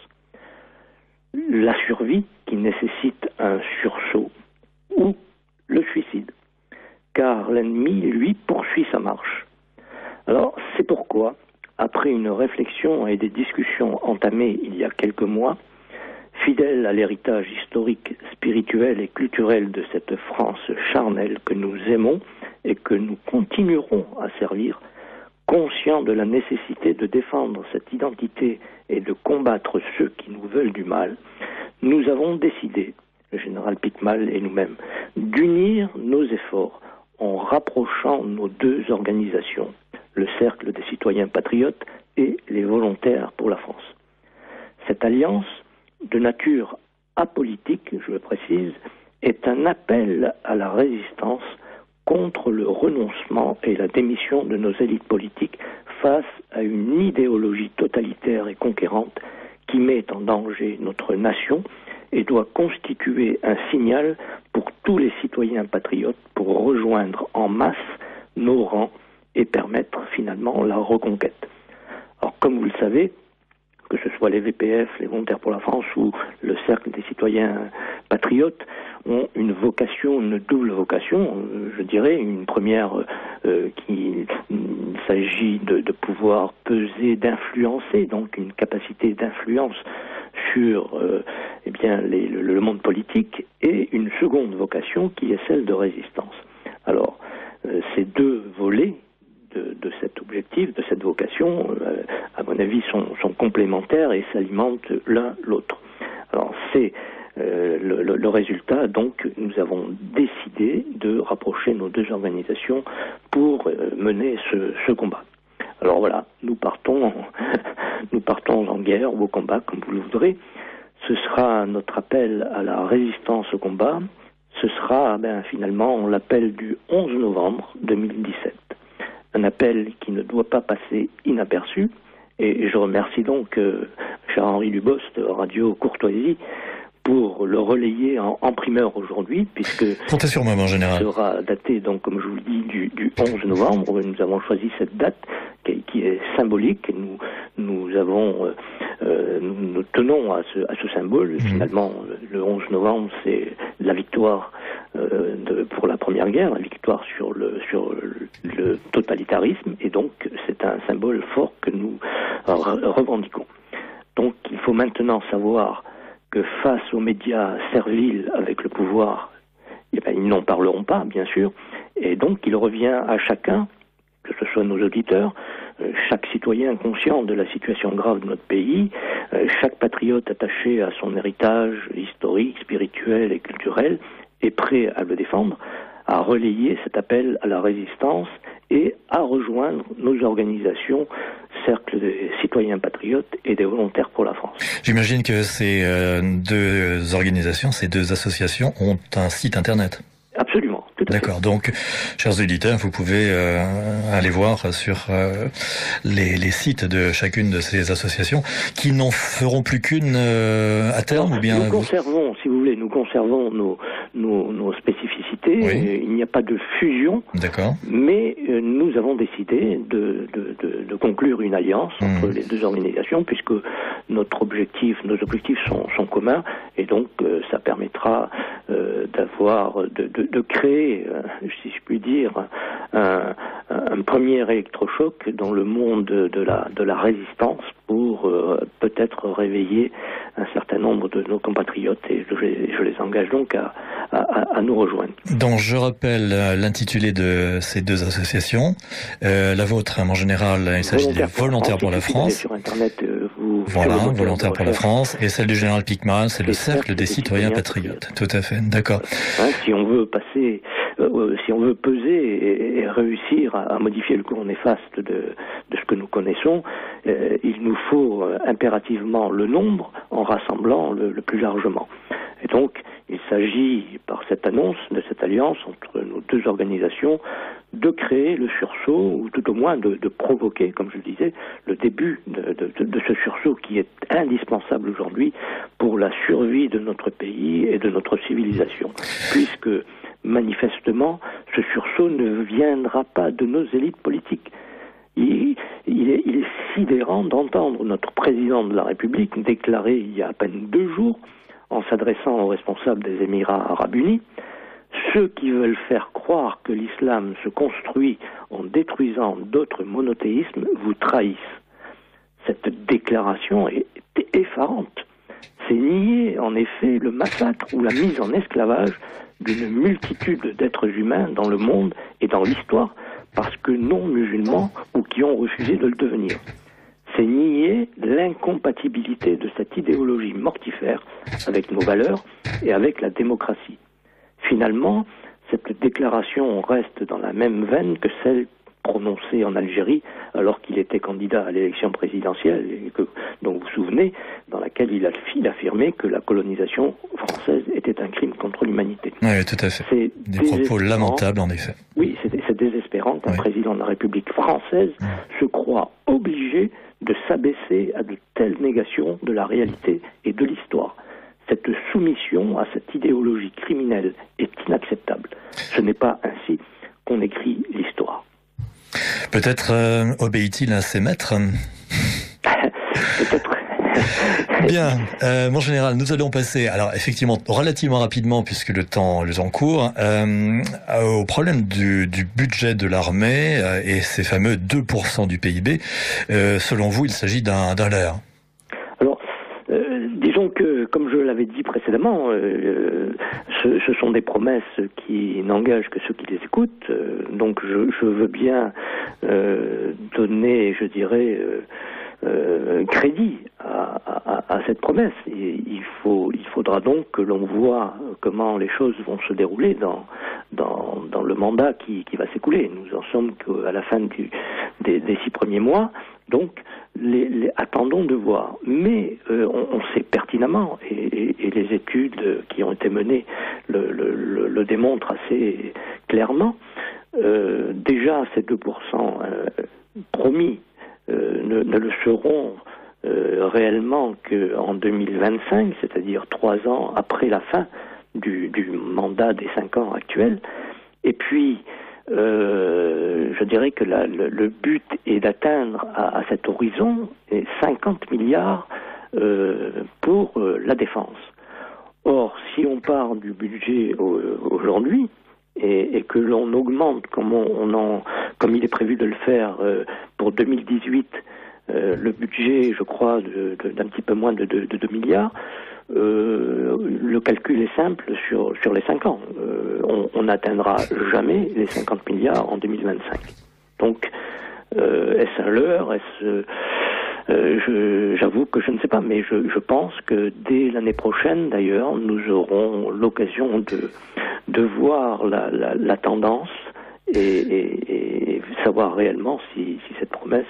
S3: La survie qui nécessite un sursaut ou le suicide car l'ennemi, lui, poursuit sa marche. Alors, c'est pourquoi, après une réflexion et des discussions entamées il y a quelques mois, fidèle à l'héritage historique, spirituel et culturel de cette France charnelle que nous aimons et que nous continuerons à servir, conscient de la nécessité de défendre cette identité et de combattre ceux qui nous veulent du mal, nous avons décidé, le général Pittmal et nous-mêmes, d'unir nos efforts en rapprochant nos deux organisations, le Cercle des citoyens patriotes et les volontaires pour la France. Cette alliance, nature apolitique, je le précise, est un appel à la résistance contre le renoncement et la démission de nos élites politiques face à une idéologie totalitaire et conquérante qui met en danger notre nation et doit constituer un signal pour tous les citoyens patriotes pour rejoindre en masse nos rangs et permettre finalement la reconquête. Alors comme vous le savez, que ce soit les VPF, les Volontaires pour la France ou le Cercle des citoyens patriotes, ont une vocation, une double vocation, je dirais, une première euh, qui s'agit de, pouvoir peser, d'influencer, donc une capacité d'influence sur euh, eh le, monde politique et une seconde vocation qui est celle de résistance. Alors, euh, ces deux volets de, cet objectif, de cette vocation, euh, à mon avis, sont, complémentaires et s'alimentent l'un l'autre. Alors, c'est le, le, résultat, donc, nous avons décidé de rapprocher nos deux organisations pour mener ce, combat. Alors voilà, nous partons, nous partons en guerre ou au combat, comme vous le voudrez. Ce sera notre appel à la résistance au combat. Ce sera ben, finalement l'appel du 11 novembre 2017. Un appel qui ne doit pas passer inaperçu. Et je remercie donc euh, Charles-Henri Dubost, Radio Courtoisie, pour le relayer en, en primeur aujourd'hui, puisque
S2: sur moi, mon général.
S3: sera daté, donc, comme je vous le dis, du, du 11 novembre. Nous avons choisi cette date qui, qui est symbolique. Nous, nous avons, euh, euh, nous tenons à ce, à ce symbole.
S2: Mhm.
S3: Finalement, le 11 novembre, c'est la victoire euh, de, pour la Première Guerre, la victoire sur le, sur le totalitarisme. Et donc, c'est un symbole fort que nous re- revendiquons. Donc, il faut maintenant savoir face aux médias serviles avec le pouvoir, eh ben, ils n'en parleront pas, bien sûr, et donc il revient à chacun, que ce soit nos auditeurs, euh, chaque citoyen conscient de la situation grave de notre pays, euh, chaque patriote attaché à son héritage historique, spirituel et culturel, est prêt à le défendre, à relayer cet appel à la résistance et à rejoindre nos organisations Cercle des citoyens patriotes et des volontaires pour la France.
S2: J'imagine que ces euh, deux organisations, ces deux associations ont un site internet.
S3: Absolument.
S2: D'accord. Donc, chers auditeurs, vous pouvez euh, aller voir sur euh, les, les, sites de chacune de ces associations qui n'en feront plus qu'une euh, à terme ou bien
S3: Nous conservons, si vous voulez, nous conservons nos, nos, nos spécificités. Il n'y a pas de fusion.
S2: D'accord.
S3: Mais nous avons décidé de, de, de, de conclure une alliance entre mmh. les deux organisations puisque notre objectif, nos objectifs sont, sont communs et donc ça permettra d'avoir de, créer, euh, si je puis dire, un, un, premier électrochoc dans le monde de la, de la résistance pour euh, peut-être réveiller un certain nombre de nos compatriotes et je, je les engage donc à, à, à, nous rejoindre.
S2: Donc je rappelle euh, l'intitulé de ces deux associations. Euh, la vôtre, en général, il s'agit des volontaires pour la France.
S3: Sur Internet, vous
S2: voilà, volontaires pour la France. Et celle du général Picmal, c'est le cercle des citoyens patriotes. Tout à fait, d'accord.
S3: Hein, si on veut passer euh, si on veut peser et, réussir à, modifier le cours néfaste de, de ce que nous connaissons, euh, il nous faut euh, impérativement le nombre en rassemblant le, plus largement. Et donc, il s'agit, par cette annonce de cette alliance entre nos deux organisations, de créer le sursaut, ou tout au moins de, provoquer, comme je le disais, le début de, ce sursaut qui est indispensable aujourd'hui pour la survie de notre pays et de notre civilisation. Puisque manifestement, ce sursaut ne viendra pas de nos élites politiques. Il est sidérant d'entendre notre président de la République déclarer il y a à peine deux jours, en s'adressant aux responsables des Émirats arabes unis, ceux qui veulent faire croire que l'islam se construit en détruisant d'autres monothéismes vous trahissent. Cette déclaration est effarante. C'est nier en effet le massacre ou la mise en esclavage d'une multitude d'êtres humains dans le monde et dans l'histoire parce que non musulmans ou qui ont refusé de le devenir. C'est nier l'incompatibilité de cette idéologie mortifère avec nos valeurs et avec la démocratie. Finalement, cette déclaration reste dans la même veine que celle prononcé en Algérie alors qu'il était candidat à l'élection présidentielle, et que, dont vous vous souvenez, dans laquelle il a affirmé que la colonisation française était un crime contre l'humanité.
S2: Oui, tout à fait. C'est des propos lamentables, en effet.
S3: Oui, c'est désespérant qu'un président de la République française se croit obligé de s'abaisser à de telles négations de la réalité et de l'histoire. Cette soumission à cette idéologie criminelle est inacceptable. Ce n'est pas ainsi qu'on écrit l'histoire.
S2: Peut-être euh, obéit-il à ses maîtres?
S3: Peut-être.
S2: Bien, euh, mon général, nous allons passer, alors effectivement, relativement rapidement, puisque le temps, le temps court, euh, au problème du, du budget de l'armée euh, et ces fameux 2% du PIB. Euh, selon vous, il s'agit d'un leurre
S3: Disons que, comme je l'avais dit précédemment, euh, ce, ce, sont des promesses qui n'engagent que ceux qui les écoutent. Euh, donc je, je, veux bien euh, donner, je dirais, euh, crédit à, cette promesse. Et il, faut, il faudra donc que l'on voit comment les choses vont se dérouler dans, dans, le mandat qui, qui va s'écouler. Nous en sommes qu'à la fin des, six premiers mois. Donc, attendons de voir. Mais euh, on, sait pertinemment, et, les études qui ont été menées le, le, démontrent assez clairement, euh, déjà ces 2% euh, promis ne, ne, le seront euh, réellement qu'en 2025, c'est-à-dire trois ans après la fin du, mandat des cinq ans actuels. Et puis, euh, je dirais que le, but est d'atteindre à, cet horizon 50 milliards euh, pour euh, la défense. Or, si on part du budget aujourd'hui et, et, que l'on augmente comme, on, en, comme il est prévu de le faire euh, pour 2018 euh, le budget, je crois, d'un petit peu moins de, de, de 2 milliards, euh, le calcul est simple sur, sur les 5 ans. Euh, on n'atteindra jamais les 50 milliards en 2025. Donc, euh, est-ce un leurre Est-ce euh, j'avoue que je ne sais pas, mais je, je pense que dès l'année prochaine, d'ailleurs, nous aurons l'occasion de, de voir la, la, la tendance et, et, et, savoir réellement si, si cette promesse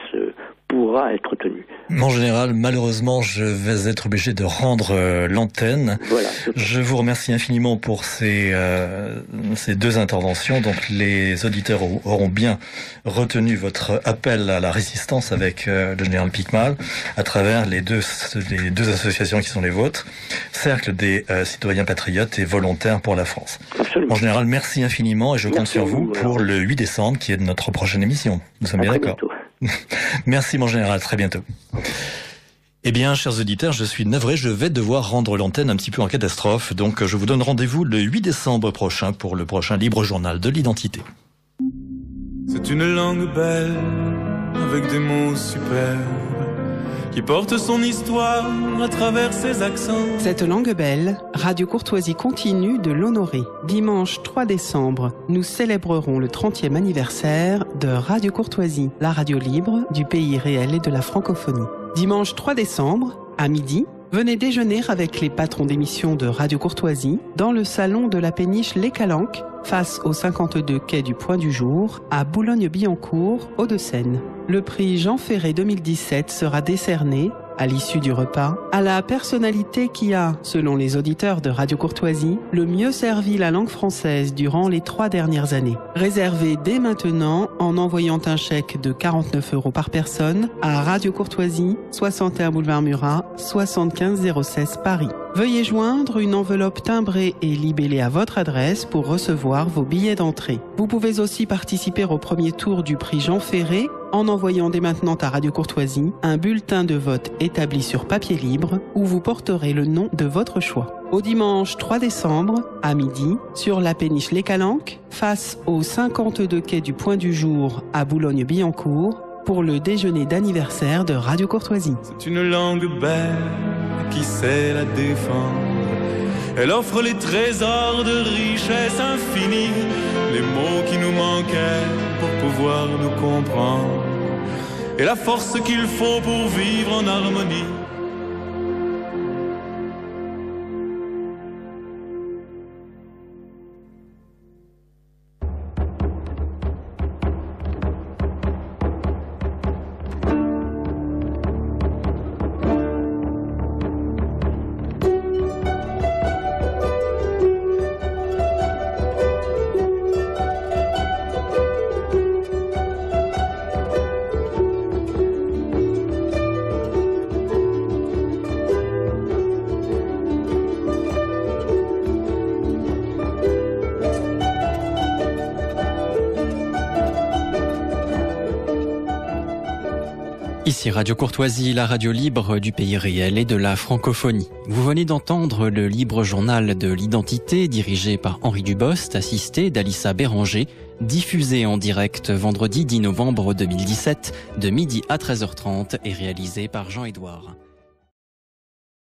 S3: pourra être tenu.
S2: Mon général, malheureusement, je vais être obligé de rendre euh, l'antenne.
S3: Voilà.
S2: Je vous remercie infiniment pour ces, euh, ces deux interventions. Donc, les auditeurs auront bien retenu votre appel à la résistance avec euh, le général Picmal à travers les deux, les deux associations qui sont les vôtres, Cercle des citoyens patriotes et volontaires pour la France.
S3: Absolument.
S2: Mon général, merci infiniment et je compte sur vous, pour le 8 décembre qui est notre prochaine émission. Nous sommes bien d'accord. Merci mon général, très bientôt. Eh bien, chers auditeurs, je suis navré, je vais devoir rendre l'antenne un petit peu en catastrophe, donc je vous donne rendez-vous le 8 décembre prochain pour le prochain Libre Journal de l'identité.
S6: C'est une langue belle, avec des mots superbes qui porte son histoire à travers ses accents.
S7: Cette langue belle, Radio Courtoisie continue de l'honorer. Dimanche 3 décembre, nous célébrerons le 30e anniversaire de Radio Courtoisie, la radio libre du pays réel et de la francophonie. Dimanche 3 décembre, à midi, venez déjeuner avec les patrons d'émissions de Radio Courtoisie dans le salon de la péniche Les Calanques, face au 52 quai du Point du Jour, à Boulogne-Billancourt, Hauts-de-Seine. Le prix Jean Ferré 2017 sera décerné à l'issue du repas, à la personnalité qui a, selon les auditeurs de Radio Courtoisie, le mieux servi la langue française durant les trois dernières années. Réservez dès maintenant en envoyant un chèque de 49 euros par personne à Radio Courtoisie, 61 boulevard Murat, 75016 Paris. Veuillez joindre une enveloppe timbrée et libellée à votre adresse pour recevoir vos billets d'entrée. Vous pouvez aussi participer au premier tour du prix Jean Ferré en envoyant dès maintenant à Radio Courtoisie un bulletin de vote établi sur papier libre où vous porterez le nom de votre choix. Au dimanche 3 décembre, à midi, sur la péniche Les Calanques, face au 52 quai du Point du Jour à Boulogne-Billancourt, pour le déjeuner d'anniversaire de Radio Courtoisie.
S6: C'est une langue belle qui sait la défendre. Elle offre les trésors de richesse infinie, les mots qui nous manquaient pour pouvoir nous comprendre, et la force qu'il faut pour vivre en harmonie.
S1: Ici Radio Courtoisie, la radio libre du pays réel et de la francophonie. Vous venez d'entendre le libre journal de l'identité dirigé par Henri Dubost, assisté d'Alissa Béranger, diffusé en direct vendredi 10 novembre 2017 de midi à 13h30 et réalisé par Jean-Édouard.